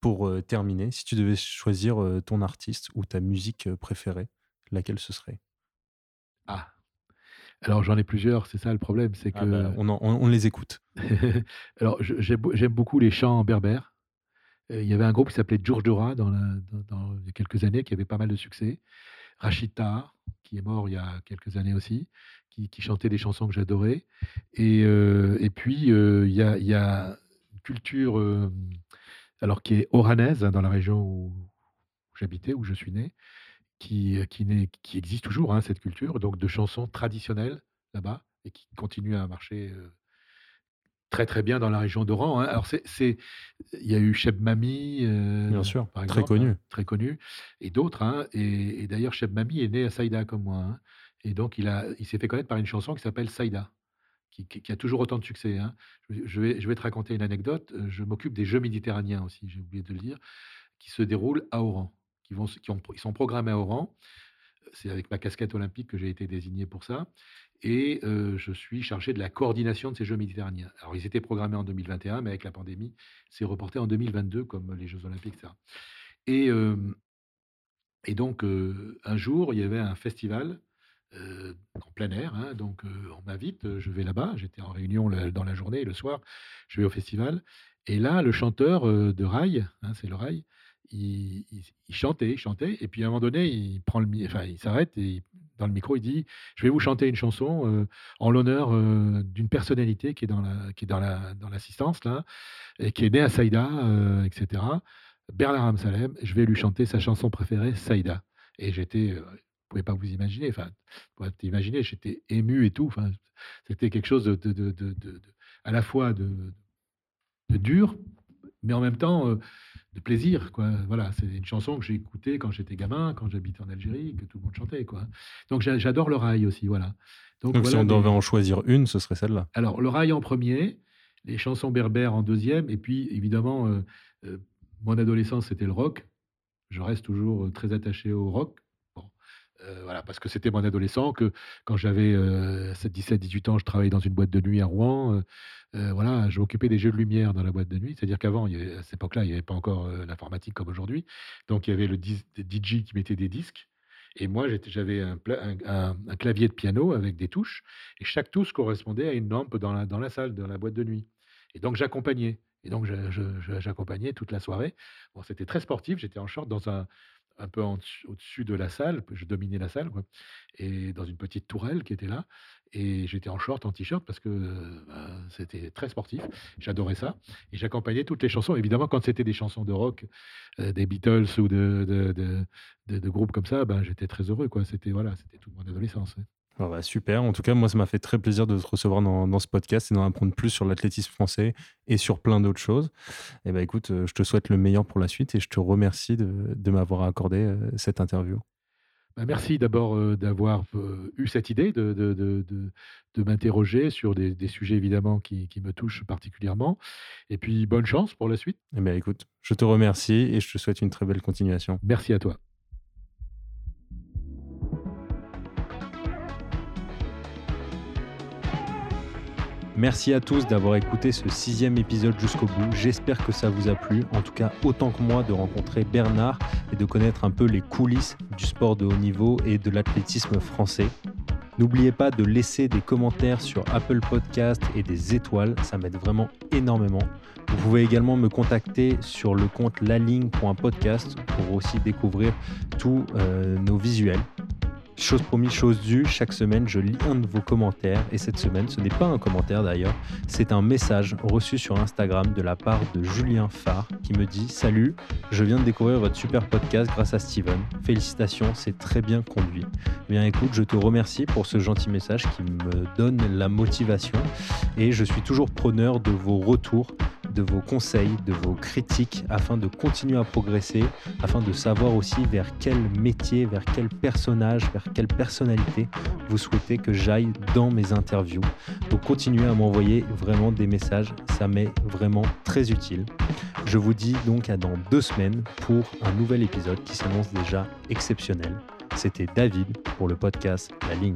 pour terminer. Si tu devais choisir ton artiste ou ta musique préférée, laquelle ce serait? Ah, alors j'en ai plusieurs, c'est ça le problème, c'est Ah que... bah, on, en- on- on les écoute. *laughs* Alors j'aime beaucoup les chants berbères. Il y avait un groupe qui s'appelait Djurdjura dans, la- dans- dans- quelques années, qui avait pas mal de succès. Rachid Taha, qui est mort il y a quelques années aussi, qui, chantait des chansons que j'adorais. Et, euh, et puis, euh, il y, a, y a une culture euh, alors, qui est oranaise, hein, dans la région où j'habitais, où je suis né, qui, qui, n'est- qui existe toujours, hein, cette culture, donc de chansons traditionnelles là-bas, et qui continue à marcher très très bien dans la région d'Oran. hein. Alors, c'est, il y a eu Cheb Mami, euh, Bien sûr, par très exemple, connu. hein, très connu, et d'autres. hein. Et, et d'ailleurs, Cheb Mami est né à Saïda comme moi. hein. Et donc, il, a, il s'est fait connaître par une chanson qui s'appelle Saïda, qui, qui- qui a toujours autant de succès. hein. Je, vais, je vais te raconter une anecdote. Euh, Je m'occupe des Jeux méditerranéens aussi, j'ai oublié de le dire, qui se déroulent à Oran. Qui vont, qui ont, ils sont programmés à Oran. C'est avec ma casquette olympique que j'ai été désigné pour ça. Et je suis chargé de la coordination de ces Jeux méditerranéens. Alors, ils étaient programmés en 2021, mais avec la pandémie, c'est reporté en 2022, comme les Jeux olympiques, etc. Et, donc, un jour, il y avait un festival en plein air. hein, donc, on m'invite, je vais là-bas. J'étais en réunion dans la journée le soir, je vais au festival. Et là, le chanteur de Rail, hein, c'est le Rail, il, chantait, il chantait. Et puis, à un moment donné, il prend le, enfin, il s'arrête et dans le micro, il dit Je vais vous chanter une chanson euh, en l'honneur euh, d'une personnalité qui est dans la, qui est dans la, dans l'assistance là, et qui est née à Saïda, euh, etc. Bernard Amsalem. Je vais lui chanter sa chanson préférée, Saïda. Et j'étais, vous pouvez pas vous imaginer, enfin, vous pouvez j'étais ému et tout. Enfin, c'était quelque chose de, de- de- de- à la fois de, dur, mais en même temps de plaisir. Quoi. Voilà, c'est une chanson que j'ai écoutée quand j'étais gamin, quand j'habitais en Algérie, que tout le monde chantait. Quoi. Donc j'a- j'adore le rail aussi. Voilà. Donc, voilà si on devait en choisir une, ce serait celle-là. alors, le rail en premier, les chansons berbères en deuxième, et puis évidemment, euh, euh, mon adolescence, c'était le rock. Je reste toujours euh, très attaché au rock. Euh, voilà, parce que c'était mon adolescent, que quand j'avais euh, 7, 17, 18 ans, je travaillais dans une boîte de nuit à Rouen. euh, euh, voilà, je m'occupais des jeux de lumière dans la boîte de nuit. C'est-à-dire qu'avant, à cette époque-là, il n'y avait pas encore euh, l'informatique comme aujourd'hui. Donc, il y avait le DJ qui mettait des disques. Et moi, j'avais un, clavier de piano avec des touches. Et chaque touche correspondait à une lampe dans la, dans la salle, dans la boîte de nuit. Et donc, j'accompagnais. Et donc, j'accompagnais toute la soirée. Bon, c'était très sportif. J'étais en short dans un, un peu au-dessus de la salle. Je dominais la salle. Et dans une petite tourelle qui était là. Et j'étais en short, en t-shirt, parce que euh, ben, c'était très sportif. J'adorais ça. Et j'accompagnais toutes les chansons. Évidemment, quand c'était des chansons de rock, euh, des Beatles ou de, de, de- groupes comme ça, ben, j'étais très heureux. C'était voilà, c'était toute mon adolescence. ouais. Ah bah, super. En tout cas, moi, ça m'a fait très plaisir de te recevoir dans, dans ce podcast et d'en apprendre plus sur l'athlétisme français et sur plein d'autres choses. Et bah, écoute, euh, je te souhaite le meilleur pour la suite et je te remercie de, de m'avoir accordé euh, cette interview. Bah, merci d'abord euh, d'avoir eu cette idée de, de, de, de- de m'interroger sur des, des sujets évidemment qui, qui me touchent particulièrement. Et puis bonne chance pour la suite. Et bah, écoute, je te remercie et je te souhaite une très belle continuation. Merci à toi. Merci à tous d'avoir écouté ce sixième épisode jusqu'au bout. J'espère que ça vous a plu. En tout cas, autant que moi de rencontrer Bernard et de connaître un peu les coulisses du sport de haut niveau et de l'athlétisme français. N'oubliez pas de laisser des commentaires sur Apple Podcast et des étoiles, ça m'aide vraiment énormément. Vous pouvez également me contacter sur le compte laligne.podcast pour aussi découvrir tous euh, nos visuels. Chose promise, chose due, chaque semaine je lis un de vos commentaires. Et cette semaine ce n'est pas un commentaire d'ailleurs, c'est un message reçu sur Instagram de la part de Julien Farr qui me dit Salut, je viens de découvrir votre super podcast grâce à Steven. Félicitations, c'est très bien conduit. Bien écoute, je te remercie pour ce gentil message qui me donne la motivation. Et je suis toujours preneur de vos retours de vos conseils, de vos critiques afin de continuer à progresser, afin de savoir aussi vers quel métier, vers quel personnage, vers quelle personnalité vous souhaitez que j'aille dans mes interviews. Donc continuez à m'envoyer vraiment des messages, ça m'est vraiment très utile. Je vous dis donc à dans deux semaines pour un nouvel épisode qui s'annonce déjà exceptionnel. C'était David pour le podcast La Ligne.